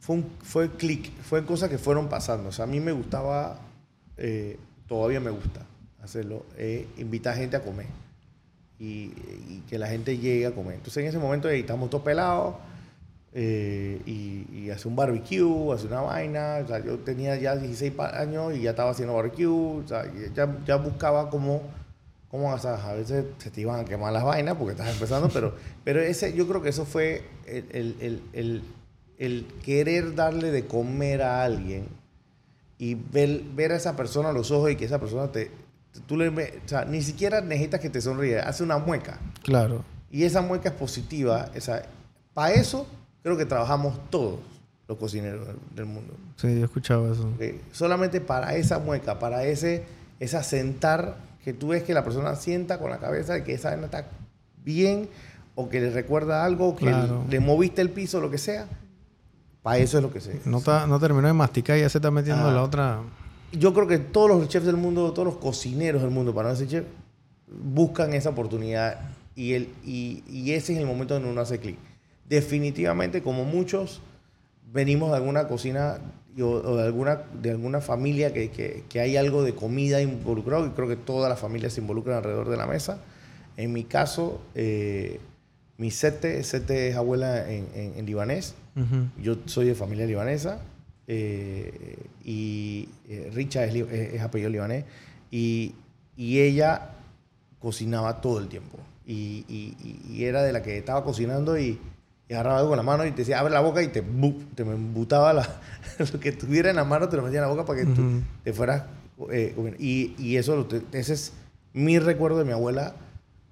fue un fue clic, fue cosas que fueron pasando. O sea, a mí me gustaba, eh, todavía me gusta hacerlo, eh, invitar gente a comer y, y que la gente llegue a comer. Entonces en ese momento eh, estamos todos pelados eh, y, y hace un barbecue, hace una vaina. O sea, yo tenía ya 16 pa- años y ya estaba haciendo barbecue. O sea, ya, ya buscaba cómo, cómo o sea, a veces se te iban a quemar las vainas porque estás empezando, pero, pero ese, yo creo que eso fue el, el, el, el- el querer darle de comer a alguien y ver, ver a esa persona a los ojos y que esa persona te... Tú le, o sea, ni siquiera necesitas que te sonríe, hace una mueca. Claro. Y esa mueca es positiva. Para eso creo que trabajamos todos los cocineros del, mundo. Sí, yo he escuchado eso. Solamente para esa mueca, para ese, esa sentar, que tú ves que la persona sienta con la cabeza de que esa vaina está bien o que le recuerda algo, que Claro. le moviste el piso, lo que sea. Para eso es lo que se... No, ta- no terminó de masticar y ya se está metiendo Ah. la otra... Yo creo que todos los chefs del mundo, todos los cocineros del mundo, para no decir chef, buscan esa oportunidad y, el, y, y ese es el momento donde uno hace clic. Definitivamente, como muchos, venimos de alguna cocina o, o de, alguna, de alguna familia que, que, que hay algo de comida involucrado y creo que todas las familias se involucran alrededor de la mesa. En mi caso, eh, mi sete, sete es abuela en, en- en libanés. Yo soy de familia libanesa eh, y eh, Richa es, es- es apellido libanés y, y ella cocinaba todo el tiempo y, y- y- y era de la que estaba cocinando y, y agarraba algo con la mano y te decía abre la boca y te, te me embutaba la- lo que tuviera en la mano te lo metía en la boca para que tú Ujú. te fueras eh, y, y eso ese es mi recuerdo de mi abuela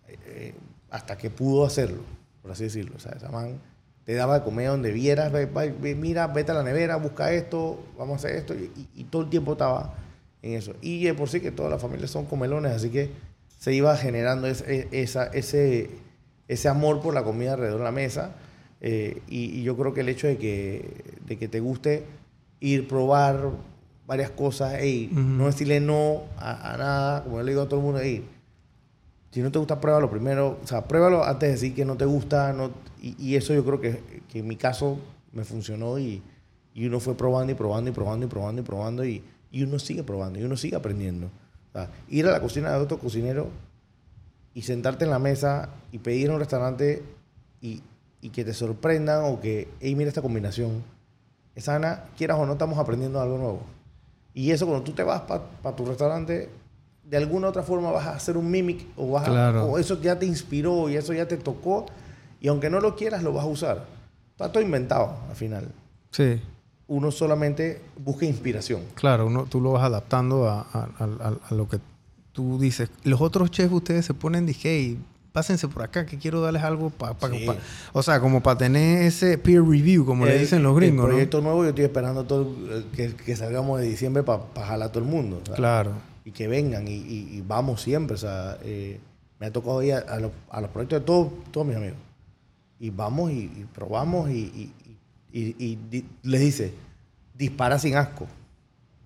eh, hasta que pudo hacerlo por así decirlo. O sea, esa man te daba de comer donde vieras, ve- ve- mira, vete a la nevera, busca esto, vamos a hacer esto, y, y- y todo el tiempo estaba en eso. Y de por sí que todas las familias son comelones, así que se iba generando es- e- esa, ese, ese amor por la comida alrededor de la mesa. Eh, y, y yo creo que el hecho de que, de que te guste ir, probar varias cosas, ey, Ujú. no decirle no a, a nada, como yo le digo a todo el mundo, ey, si no te gusta, pruébalo primero. O sea, pruébalo antes de decir que no te gusta. No, y, y eso yo creo que, que en mi caso me funcionó y, y uno fue probando y probando y probando y probando y probando y, y uno sigue probando y uno sigue aprendiendo. O sea, ir a la cocina de otro cocinero y sentarte en la mesa y pedir en un restaurante y, y que te sorprendan o que, hey, mira esta combinación. Esa Ana, quieras o no, estamos aprendiendo algo nuevo. Y eso cuando tú te vas para tu restaurante, de alguna otra forma vas a hacer un mimic o, vas a- Claro. o eso ya te inspiró y eso ya te tocó y aunque no lo quieras lo vas a usar. Está todo inventado al final. Sí, Uno solamente busca inspiración. claro, uno, tú lo vas adaptando a, a- a- a- a lo que tú dices. Los otros chefs, ustedes se ponen, dije, hey, pásense por acá, que quiero darles algo para... Sí. o sea, como para tener ese peer review, como le dicen los gringos, El ¿no? proyecto nuevo yo estoy esperando todo, que, que salgamos de diciembre para jalar a todo el mundo. Claro. Y que vengan y, y- y vamos siempre. O sea, eh, me ha tocado ir a, a los, a los proyectos de todos, todos mis amigos. Y vamos y, y probamos y, les dice, dispara sin asco.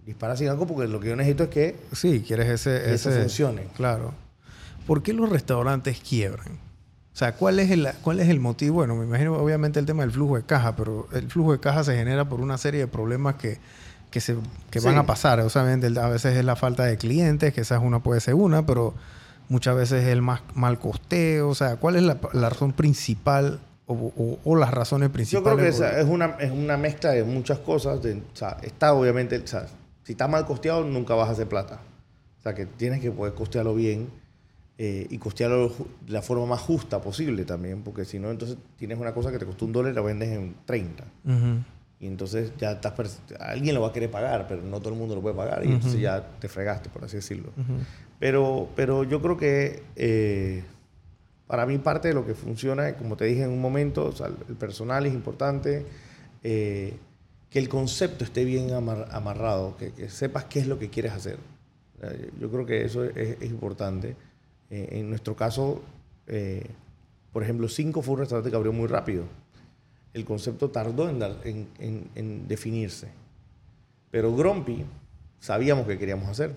Dispara sin asco porque lo que yo necesito es que Sí, quieres ese... Que eso ese funcione. Claro. ¿Por qué los restaurantes quiebran? O sea, ¿cuál es, el, ¿cuál es el motivo? Bueno, me imagino obviamente el tema del flujo de caja, pero el flujo de caja se genera por una serie de problemas que, que, se, que van Sí. a pasar. O sea, a veces es la falta de clientes, que esa es una puede ser una, pero muchas veces es el más mal costeo. O sea, ¿cuál es la, la razón principal o, o- o las razones Yo principales? creo que esa es una, es una mezcla de muchas cosas. de- o sea, está obviamente, o sea, si está mal costeado, nunca vas a hacer plata. O sea, que tienes que poder costearlo bien eh, y costearlo de la forma más justa posible también, porque si no, entonces tienes una cosa que te costó un dólar y la vendes en 30. Ujú. Y entonces ya estás, alguien lo va a querer pagar, pero no todo el mundo lo puede pagar. Y entonces Ujú. ya te fregaste, por así decirlo. Ujú. Pero, pero yo creo que eh, para mí parte de lo que funciona, como te dije en un momento, o sea, el personal es importante, eh, que el concepto esté bien amar- amarrado, que, que sepas qué es lo que quieres hacer. Eh, Yo creo que eso es, es importante. Eh, en nuestro caso, eh, por ejemplo, Cinco fue un restaurante que abrió muy rápido. El concepto tardó en, dar- en- en- en definirse. Pero Grumpy sabíamos qué queríamos hacer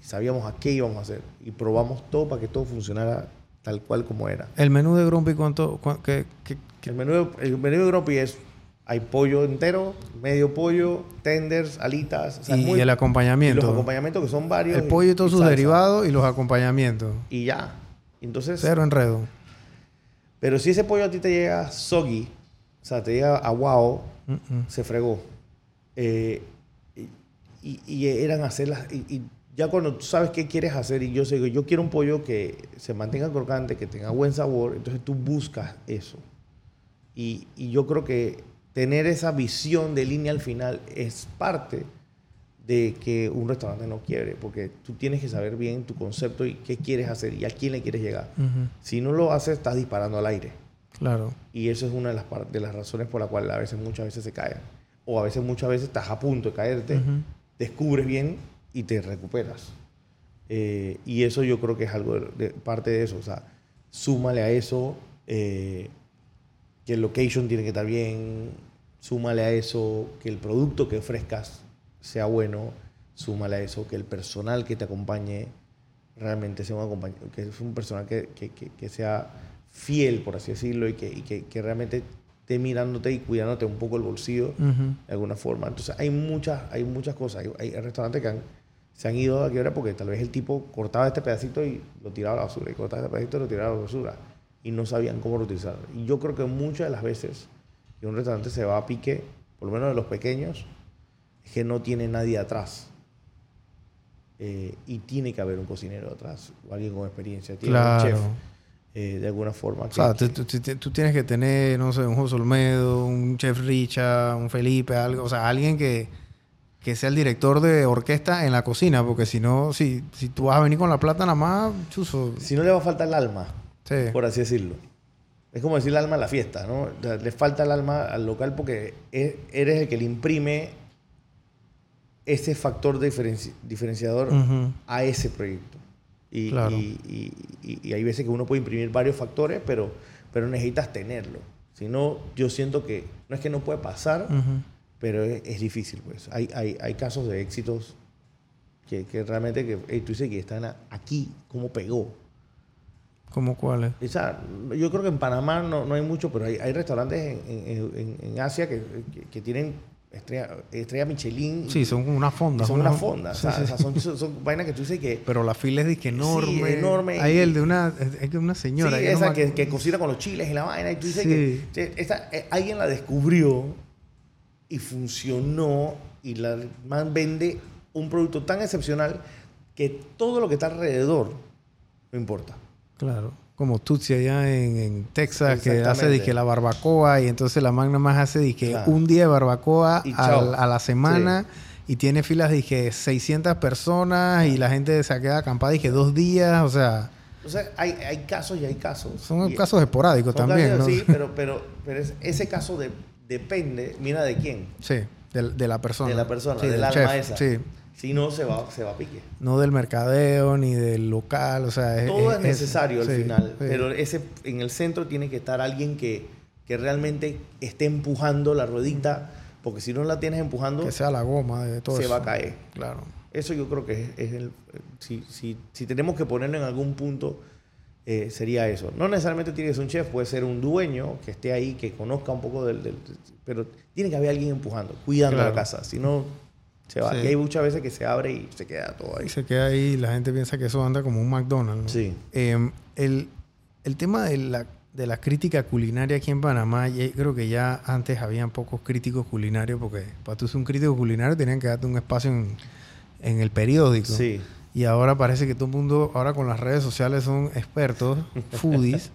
sabíamos a qué íbamos a hacer y probamos todo para que todo funcionara tal cual como era. El menú de Grumpy, ¿cuánto? cuán- qué- qué- qué- El menú, el menú de Grumpy es hay pollo entero, medio pollo, tenders, alitas, o sea, es y muy- el y acompañamiento. los acompañamientos que son varios. el pollo y todos sus derivados y los acompañamientos. Y ya. Entonces, Cero enredo. pero si ese pollo a ti te llega soggy, o sea, te llega aguado, se fregó. Eh, y, y eran hacerlas. Y, y ya cuando tú sabes qué quieres hacer, y yo sé que yo quiero un pollo que se mantenga crocante, que tenga buen sabor, entonces tú buscas eso. Y, y yo creo que tener esa visión de línea al final es parte de que un restaurante no quiebre, porque tú tienes que saber bien tu concepto y qué quieres hacer y a quién le quieres llegar. Ujú. Si no lo haces, estás disparando al aire. Claro. Y eso es una de las, de las razones por la cual a veces, muchas veces se caen. O a veces, muchas veces estás a punto de caerte, Ujú. descubres bien y te recuperas. Eh, y eso yo creo que es algo de, de- parte de eso. O sea, súmale a eso eh, que el location tiene que estar bien, súmale a eso que el producto que ofrezcas sea bueno, súmale a eso que el personal que te acompañe realmente sea un, que es un personal que, que- que- que sea fiel, por así decirlo, y que, y que, realmente esté mirándote y cuidándote un poco el bolsillo de alguna forma. Entonces hay muchas, hay muchas cosas. Hay, hay restaurantes que han- se han ido a quiebra porque tal vez el tipo cortaba este pedacito y lo tiraba a la basura, y cortaba este pedacito y lo tiraba a la basura, y no sabían cómo reutilizarlo. Y yo creo que muchas de las veces que un restaurante se va a pique, por lo menos de los pequeños, es que no tiene nadie atrás. Eh, y tiene que haber un cocinero atrás, o alguien con experiencia, tiene Claro. un chef, eh, de alguna forma. O sea, tú tienes que tener, no sé, un José Olmedo, un Chef Richa, un Felipe, algo, o sea, alguien que, que sea el director de orquesta en la cocina, porque si no, si, si tú vas a venir con la plata nada más, chuzo. si no le va a faltar el alma, Sí. por así decirlo. es como decir el alma a la fiesta, ¿no? O sea, le falta el alma al local porque e- eres el que le imprime ese factor diferenci- diferenciador a ese proyecto. Y, Claro. y, y- y- y hay veces que uno puede imprimir varios factores, pero, pero necesitas tenerlo. Si no, yo siento que no es que no puede pasar, pero es, es difícil. Pues. Hay, hay, hay casos de éxitos que, que realmente que, ey, tú dices que están aquí, ¿cómo pegó? ¿Cómo cuáles? O sea, yo creo que en Panamá no, no hay mucho, pero hay, hay restaurantes en, en- en- en Asia que, que- que tienen estrella, estrella Michelin. Sí, son como una fonda. son una fonda. Sí, o sea, sí, o sea, sí. son, son- son vainas que tú dices que... Pero la fila es de que enorme. enorme. Hay el de una, de una señora. sí, no esa que, que cocina con los chiles y la vaina. Y tú dices Sí. que esta- eh, alguien la descubrió y funcionó y la man vende un producto tan excepcional que todo lo que está alrededor no importa. Claro. Como Tutsi allá en, en Texas, que hace la barbacoa y entonces la magna más hace Claro. un día de barbacoa al- a la semana y tiene filas dije 600 personas y la gente se queda acampada dije dos días, o sea, O sea, hay, hay casos y hay casos. son Y- casos esporádicos son también, casos, ¿no? Sí, pero, pero, pero es- ese caso de- depende, mira de quién. Sí, de, de la persona. De la persona, Sí, del del alma chef, esa. Sí, Si no, se va, se va a pique. no del mercadeo ni del local, o sea, Todo es, necesario al sí, final, sí. pero ese, en el centro tiene que estar alguien que, que realmente esté empujando la ruedita, porque si no la tienes empujando, que sea la goma de todo se eso. va a caer. Claro. Eso yo creo que es, es el... Si, si, si tenemos que ponerlo en algún punto, eh, sería eso. No necesariamente tiene que ser un chef, puede ser un dueño que esté ahí, que conozca un poco del... del- pero tiene que haber alguien empujando, cuidando Claro. la casa, si no, se va. Sí. Y hay muchas veces que se abre y se queda todo ahí. Y se queda ahí y la gente piensa que eso anda como un McDonald's. ¿no? Sí. Eh, el, el tema de la, de la crítica culinaria aquí en Panamá, creo que ya antes habían pocos críticos culinarios, porque para tú ser un crítico culinario tenían que darte un espacio en, en el periódico. Sí. Y ahora parece que todo el mundo, ahora con las redes sociales son expertos, foodies,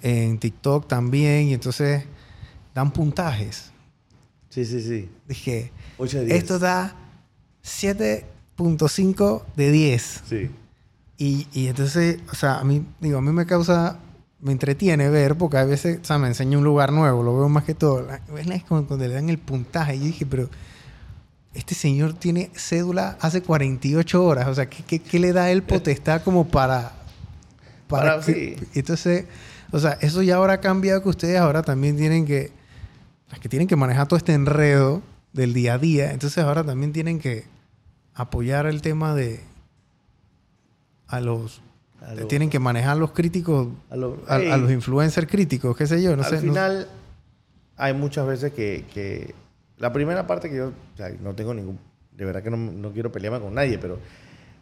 en TikTok también, y entonces dan puntajes. Sí, sí, sí. Dije, 8 de 10. esto da 7.5 de 10. Sí. Y, y entonces, o sea, a mí, digo, a mí me causa, me entretiene ver, porque a veces, o sea, me enseña un lugar nuevo, lo veo más que todo. Es como cuando le dan el puntaje. Y yo dije, pero este señor tiene cédula hace 48 horas. O sea, ¿qué, qué, qué le da él potestad como para... Para, Para- que- sí. Entonces, o sea, eso ya ahora ha cambiado que ustedes ahora también tienen que... que tienen que manejar todo este enredo del día a día. Entonces ahora también tienen que apoyar el tema de... A los A lo- tienen que manejar los críticos, a lo- a, los influencers críticos, qué sé yo, no al sé. no- final, hay muchas veces que, que la primera parte que yo, o sea, no tengo ningún, de verdad que no, no quiero pelearme con nadie, pero,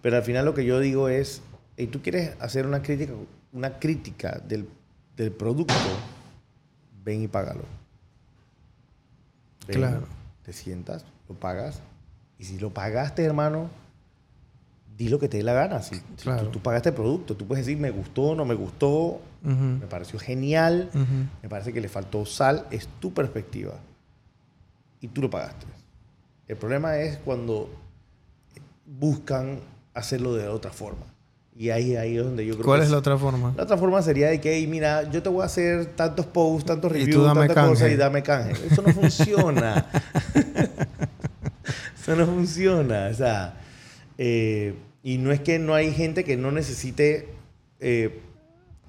pero al final lo que yo digo es, y tú quieres hacer una crítica, una crítica del, del producto, ven y págalo. Ven, Claro. Te sientas, lo pagas, y si lo pagaste, hermano, di lo que te dé la gana. Si, tú, tú pagaste el producto, tú puedes decir, me gustó, no me gustó, me pareció genial, me parece que le faltó sal, es tu perspectiva. Y tú lo pagaste. El problema es cuando buscan hacerlo de otra forma. Y ahí, ahí es donde yo creo ¿Cuál que es la otra forma? la otra forma sería de que, "Ey, mira, yo te voy a hacer tantos posts, tantos reviews, tantas cosas canje". y dame canje. Eso no funciona. Eso no funciona. O sea, eh, y no es que no hay gente que no necesite eh,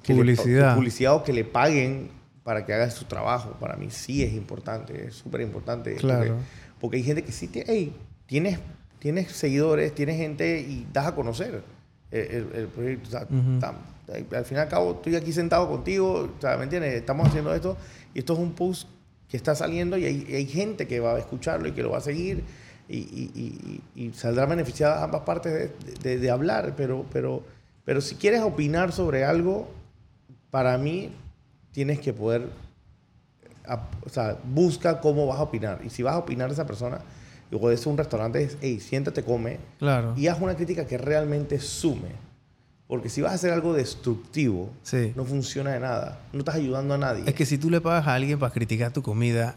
que le- Publicidad. publicidad o que le paguen para que haga su trabajo. Para mí sí es importante, es súper importante. Claro. Porque, porque hay gente que sí, tiene, hey, tienes, tienes seguidores, tienes gente y das a conocer el, el- proyecto. O sea, tam- al fin y al cabo, estoy aquí sentado contigo, o sea, ¿me entiendes? Estamos haciendo esto y esto es un post que está saliendo y hay, y hay gente que va a escucharlo y que lo va a seguir y, y- y- saldrá beneficiada ambas partes de, de- de hablar, pero, pero, pero si quieres opinar sobre algo, para mí tienes que poder, o sea, busca cómo vas a opinar. Y si vas a opinar de esa persona, o de un restaurante, es, hey, siéntate, come, Claro. y haz una crítica que realmente sume. Porque si vas a hacer algo destructivo, Sí. no funciona de nada. No estás ayudando a nadie. Es que si tú le pagas a alguien para criticar tu comida,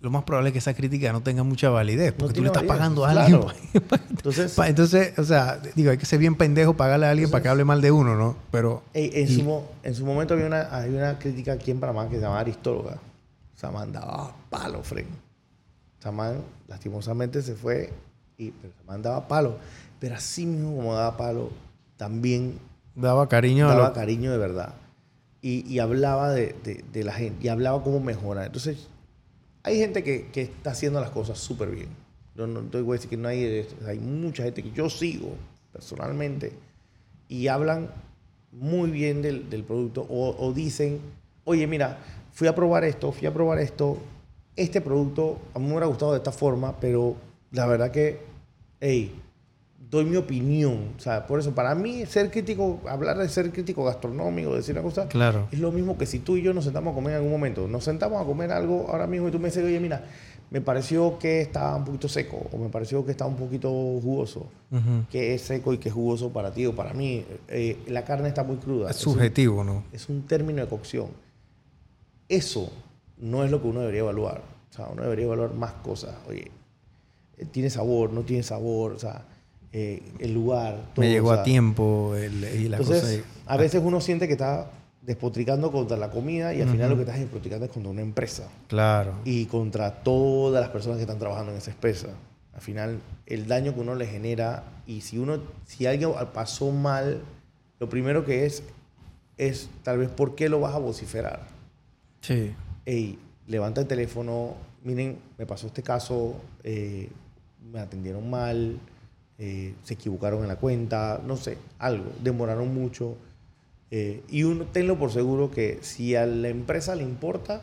lo más probable es que esa crítica no tenga mucha validez, porque No tú le estás validez, pagando a claro. alguien. pa- Entonces, pa- entonces, o sea, digo, hay que ser bien pendejo pagarle a alguien para que hable mal de uno, ¿no? Pero ey, en, y- su, en su momento había una, hay una crítica aquí en Panamá que se llamaba Aristóloga. O sea, mandaba palo, Fren. Man, lastimosamente se fue, y, pero se mandaba palo. Pero así mismo como daba palo, también daba cariño a daba lo- cariño de verdad. Y, y hablaba de, de- de la gente, y hablaba cómo mejorar. Entonces, hay gente que, que está haciendo las cosas súper bien. Yo no te voy a decir que no hay, hay mucha gente que yo sigo personalmente y hablan muy bien del, del producto o, o dicen, oye, mira, fui a probar esto, fui a probar esto, este producto a mí me hubiera gustado de esta forma, pero la verdad que, hey, doy mi opinión. O sea, por eso, para mí, ser crítico, hablar de ser crítico gastronómico, decir una cosa, Claro. es lo mismo que si tú y yo nos sentamos a comer en algún momento. Nos sentamos a comer algo ahora mismo y tú me dices, oye, mira, me pareció que estaba un poquito seco o me pareció que estaba un poquito jugoso. Ujú. Que es seco y que es jugoso para ti o para mí. Eh, la carne está muy cruda. Es un- subjetivo, ¿no? es un término de cocción. Eso no es lo que uno debería evaluar. O sea, uno debería evaluar más cosas. Oye, eh, ¿tiene sabor? ¿No tiene sabor? O sea, eh, el lugar. todo, Me llegó o a tiempo el- y la Entonces, cosa. a veces uno siente que está despotricando contra la comida y al final lo que estás despotricando es contra una empresa Claro. y contra todas las personas que están trabajando en esa empresa. Al final, el daño que uno le genera y si uno, si alguien pasó mal, lo primero que es es tal vez por qué lo vas a vociferar. Sí. Ey, levanta el teléfono, miren, me pasó este caso, eh, me atendieron mal, eh, se equivocaron en la cuenta, no sé, algo, demoraron mucho. eh, y uno, tenlo por seguro que si a la empresa le importa,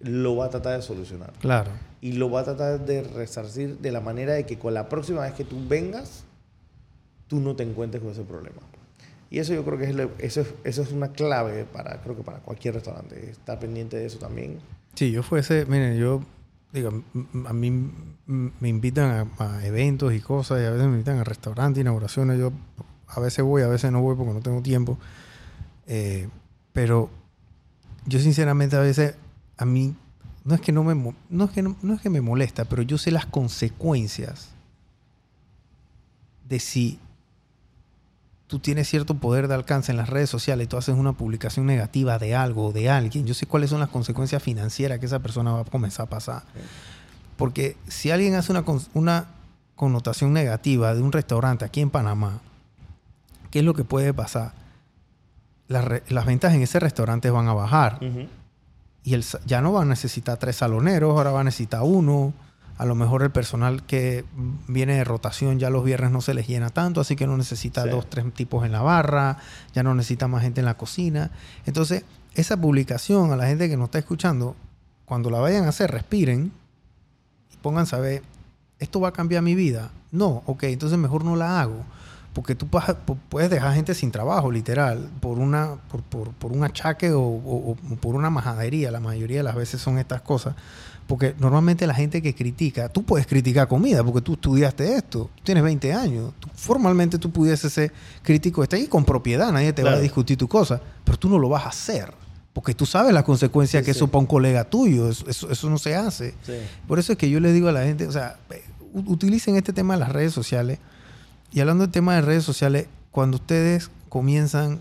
lo va a tratar de solucionar. Claro. Y lo va a tratar de resarcir de la manera de que con la próxima vez que tú vengas, tú no te encuentres con ese problema. Y eso yo creo que es, eso es, eso es una clave para, creo que para cualquier restaurante, estar pendiente de eso también. Sí, yo fuese, miren, yo, digo, a mí me invitan a, eventos y cosas, y a veces me invitan a restaurantes, inauguraciones, yo a veces voy, a veces no voy porque no tengo tiempo, Eh, pero yo sinceramente a veces, a mí, no es que no me, no es que, no es que me molesta, pero yo sé las consecuencias de si tú tienes cierto poder de alcance en las redes sociales y tú haces una publicación negativa de algo o de alguien, yo sé cuáles son las consecuencias financieras que esa persona va a comenzar a pasar. Porque si alguien hace una, con- una connotación negativa de un restaurante aquí en Panamá, ¿qué es lo que puede pasar? Las, re- las ventas en ese restaurante van a bajar y el, ya no va a necesitar tres saloneros, ahora va a necesitar uno. A lo mejor el personal que viene de rotación ya los viernes no se les llena tanto, así que no necesita Sí. dos, tres tipos en la barra, ya no necesita más gente en la cocina. Entonces, esa publicación a la gente que nos está escuchando, cuando la vayan a hacer, respiren y pónganse a ver, ¿esto va a cambiar mi vida? No, ok, entonces mejor no la hago. Porque tú puedes dejar gente sin trabajo, literal, por, una, por, por- por un achaque o, o- o por una majadería. La mayoría de las veces son estas cosas. Porque normalmente la gente que critica, tú puedes criticar comida porque tú estudiaste esto, tú tienes 20 años. Tú- formalmente tú pudieses ser crítico esto y con propiedad, nadie te va a discutir tu cosa, pero tú no lo vas a hacer. Porque tú sabes las consecuencias Sí, que sí. eso para un colega tuyo, eso, eso- eso no se hace. Sí. Por eso es que yo les digo a la gente, o sea, utilicen este tema de las redes sociales. Y hablando del tema de redes sociales, cuando ustedes comienzan,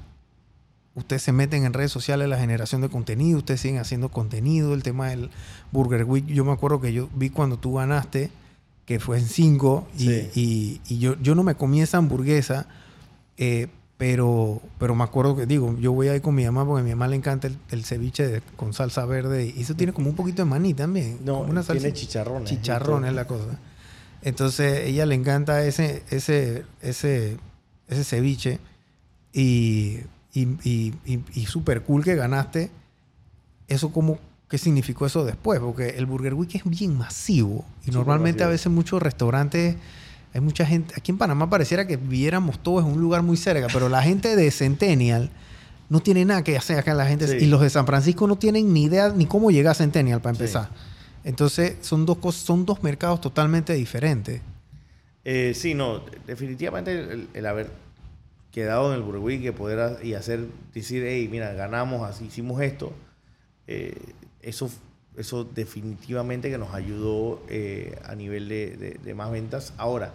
ustedes se meten en redes sociales, la generación de contenido, ustedes siguen haciendo contenido, el tema del Burger Week, yo me acuerdo que yo vi cuando tú ganaste, que fue en 5, y, Sí. y- y yo, yo no me comí esa hamburguesa, eh, pero, pero me acuerdo que, digo, yo voy a ir con mi mamá porque a mi mamá le encanta el, el ceviche de- con salsa verde, y eso tiene como un poquito de maní también. No, una tiene chicharrones. chicharrón es la cosa. Entonces, ella le encanta ese, ese, ese, ese ceviche. Y, y, y, y- y súper cool que ganaste. Eso como, ¿qué significó eso después? Porque el Burger Week es bien masivo. Y normalmente a veces muchos restaurantes, hay mucha gente, aquí en Panamá pareciera que viviéramos todos en un lugar muy cerca, pero la gente de Centennial no tiene nada que hacer acá la gente. Sí. Y los de San Francisco no tienen ni idea ni cómo llegar a Centennial para Sí. empezar. Entonces, son dos cosas, son dos mercados totalmente diferentes. Eh, sí, no, definitivamente el, el haber quedado en el Week y poder y hacer, decir, hey, mira, ganamos, así hicimos esto, eh, eso eso definitivamente que nos ayudó eh, a nivel de, de, más ventas. Ahora,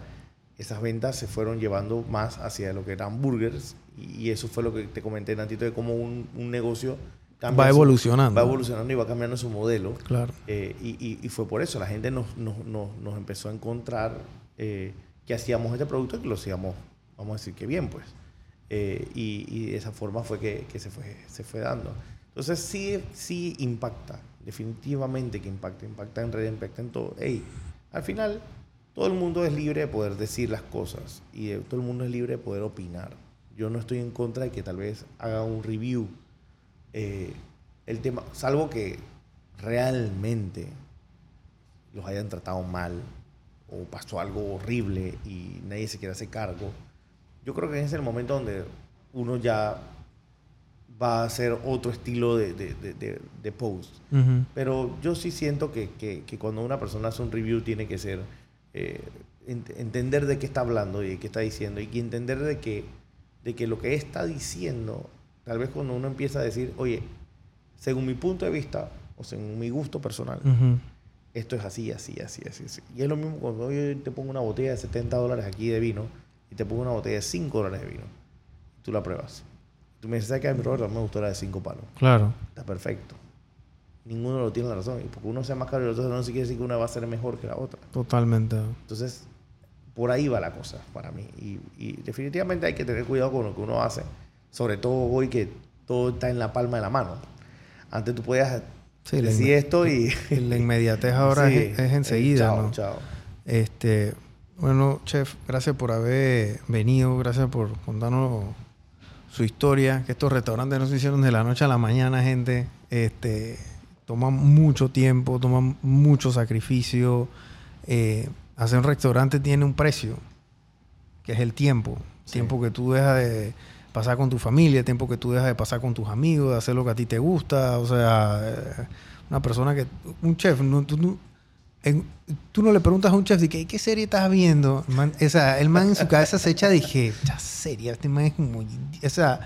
esas ventas se fueron llevando más hacia lo que eran burgers y, eso fue lo que te comenté tantito de cómo un, un negocio va evolucionando. va evolucionando y va cambiando su modelo. Claro. Eh, y, y, fue por eso, la gente nos, nos, nos, empezó a encontrar eh, que hacíamos este producto y que lo hacíamos, vamos a decir que bien, pues. Eh, y, y, de esa forma fue que, que, se, fue, se fue dando. Entonces sí, sí impacta, definitivamente que impacta, impacta en red, impacta en todo. Hey, al final todo el mundo es libre de poder decir las cosas y todo el mundo es libre de poder opinar. Yo no estoy en contra de que tal vez haga un review eh, el tema, salvo que realmente los hayan tratado mal o pasó algo horrible y nadie se quiere hacer cargo, yo creo que ese es el momento donde uno ya va a hacer otro estilo de, de, post. Pero yo sí siento que, que, cuando una persona hace un review tiene que ser eh, entender de qué está hablando y de qué está diciendo y entender de que, de que lo que está diciendo Tal vez cuando uno empieza a decir, oye, según mi punto de vista o según mi gusto personal, esto es así, así, así, así, así. Y es lo mismo cuando yo te pongo una botella de 70 dólares aquí de vino y te pongo una botella de 5 dólares de vino. Tú la pruebas. Tú me dices, ¿sabes qué? mi Robert me gustó la de 5 palos. Claro. Está perfecto. Ninguno lo tiene la razón. Y porque uno sea más caro y el otro no quiere decir que una va a ser mejor que la otra. Totalmente. Entonces, por ahí va la cosa para mí. Y, y definitivamente hay que tener cuidado con lo que uno hace sobre todo hoy que todo está en la palma de la mano. Antes tú podías decir esto y... La inmediatez ahora es, enseguida, chao, Chao. Este, bueno, chef, gracias por haber venido, gracias por contarnos su historia, que estos restaurantes no se hicieron de la noche a la mañana, gente. Este, toman mucho tiempo, toman mucho sacrificio. Eh, hacer un restaurante tiene un precio, que es el tiempo. Tiempo que tú dejas de pasar con tu familia, tiempo que tú dejas de pasar con tus amigos, de hacer lo que a ti te gusta. O sea, eh, una persona que. Un chef, no, tú, no, tú no le preguntas a un chef, ¿qué, qué serie estás viendo? o sea, el man en su cabeza se echa, dije, ya serie, este man es como. O sea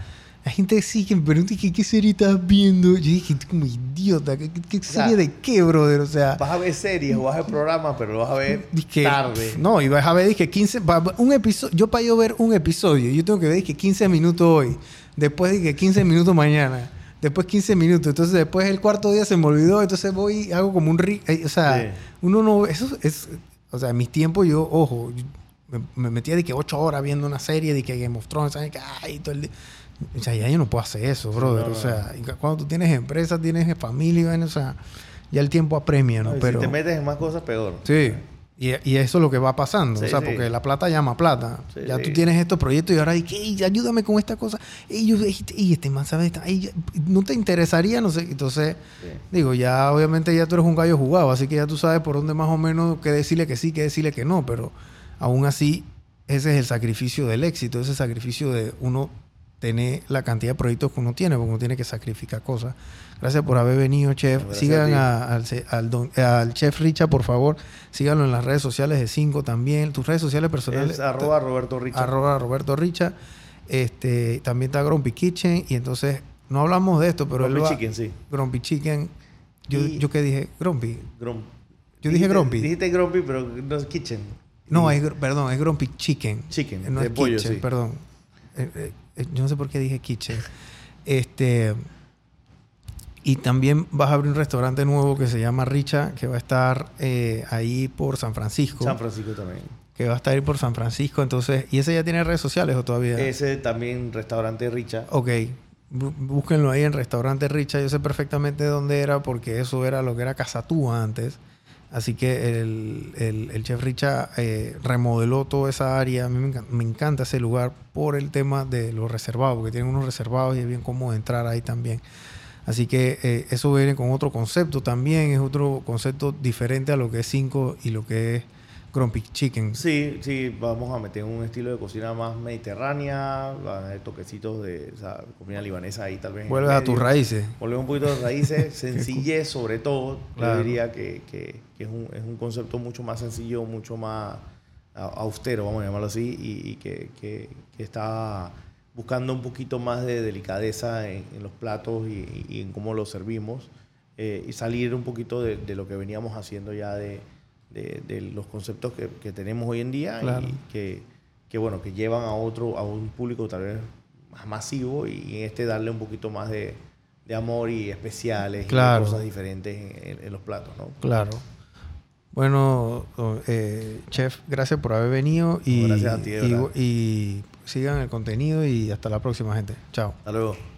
la gente sí que me pregunta ¿qué, qué serie estás viendo. Yo dije, como idiota, ¿qué, serie de qué, brother? O sea... Vas a ver series o vas a ver programas, pero lo vas a ver tarde. No, y vas a ver, dije, 15... Un episodio, yo para yo ver un episodio, yo tengo que ver, dije, 15 minutos hoy. Después dije, 15 minutos mañana. Después 15 minutos. Entonces después el cuarto día se me olvidó. Entonces voy y hago como un... Eh, o sea, uno no... Eso es... O sea, en mis tiempos yo, ojo... Me, metía de que 8 horas viendo una serie de que Game of Thrones, ¿sabes? Ay, todo el día. O sea, ya yo no puedo hacer eso, brother. o sea, cuando tú tienes empresa, tienes familia, o sea, ya el tiempo apremia, ¿no? Pero, si te metes en más cosas, peor. Sí. Y, y, eso es lo que va pasando, o sea, porque la plata llama plata. ya tú tienes estos proyectos y ahora dices, ayúdame con esta cosa. Y, yo, y este man sabe, no te interesaría, no sé. Entonces, digo, ya obviamente ya tú eres un gallo jugado, así que ya tú sabes por dónde más o menos qué decirle que sí, qué decirle que no, pero aún así, ese es el sacrificio del éxito, ese sacrificio de uno tener la cantidad de proyectos que uno tiene, porque uno tiene que sacrificar cosas. Gracias por haber venido, chef. Sigan al, al, chef Richa, por favor. Síganlo en las redes sociales de 5 también. Tus redes sociales personales. Es arroba Roberto Richa. Arroba Roberto Richa. Este, también está Grumpy Kitchen. Y entonces, no hablamos de esto, pero Grumpy Chicken, sí. Grumpy Chicken. Yo, yo qué dije, Grumpy. Grumpy. Yo dije Grumpy. Dijiste Grumpy, pero no es Kitchen. No, es, perdón, es Grumpy Chicken. Chicken, no es pollo, kitchen, perdón. Eh, eh, eh, yo no sé por qué dije kitchen. Este, y también vas a abrir un restaurante nuevo que se llama Richa, que va a estar eh, ahí por San Francisco. San Francisco también. Que va a estar ahí por San Francisco. Entonces, ¿y ese ya tiene redes sociales o todavía? Ese también, restaurante Richa. Ok. Búsquenlo ahí en restaurante Richa. Yo sé perfectamente dónde era porque eso era lo que era Casatúa antes. Así que el, chef Richa eh, remodeló toda esa área. A mí me encanta, ese lugar por el tema de los reservados, porque tienen unos reservados y es bien cómodo entrar ahí también. Así que eh, eso viene con otro concepto también, es otro concepto diferente a lo que es 5 y lo que es Grumpy Chicken. Sí, sí, vamos a meter un estilo de cocina más mediterránea, toquecitos de comida libanesa ahí tal vez. Vuelves a tus raíces. Vuelves un poquito de raíces, sencillez sobre todo. Yo diría que, que, es, un, es, un, concepto mucho más sencillo, mucho más austero, vamos a llamarlo así, y, que, que, está buscando un poquito más de delicadeza en, los platos y, en cómo los servimos. eh, y salir un poquito de, de, lo que veníamos haciendo ya de, de los conceptos que, que, tenemos hoy en día y que, que, bueno, que llevan a otro, a un público tal vez más masivo y en este darle un poquito más de, amor y especiales y cosas diferentes en, los platos, ¿no? Claro. Bueno, eh, chef, gracias por haber venido y, gracias a ti, y sigan el contenido y hasta la próxima, gente. Chao. Hasta luego.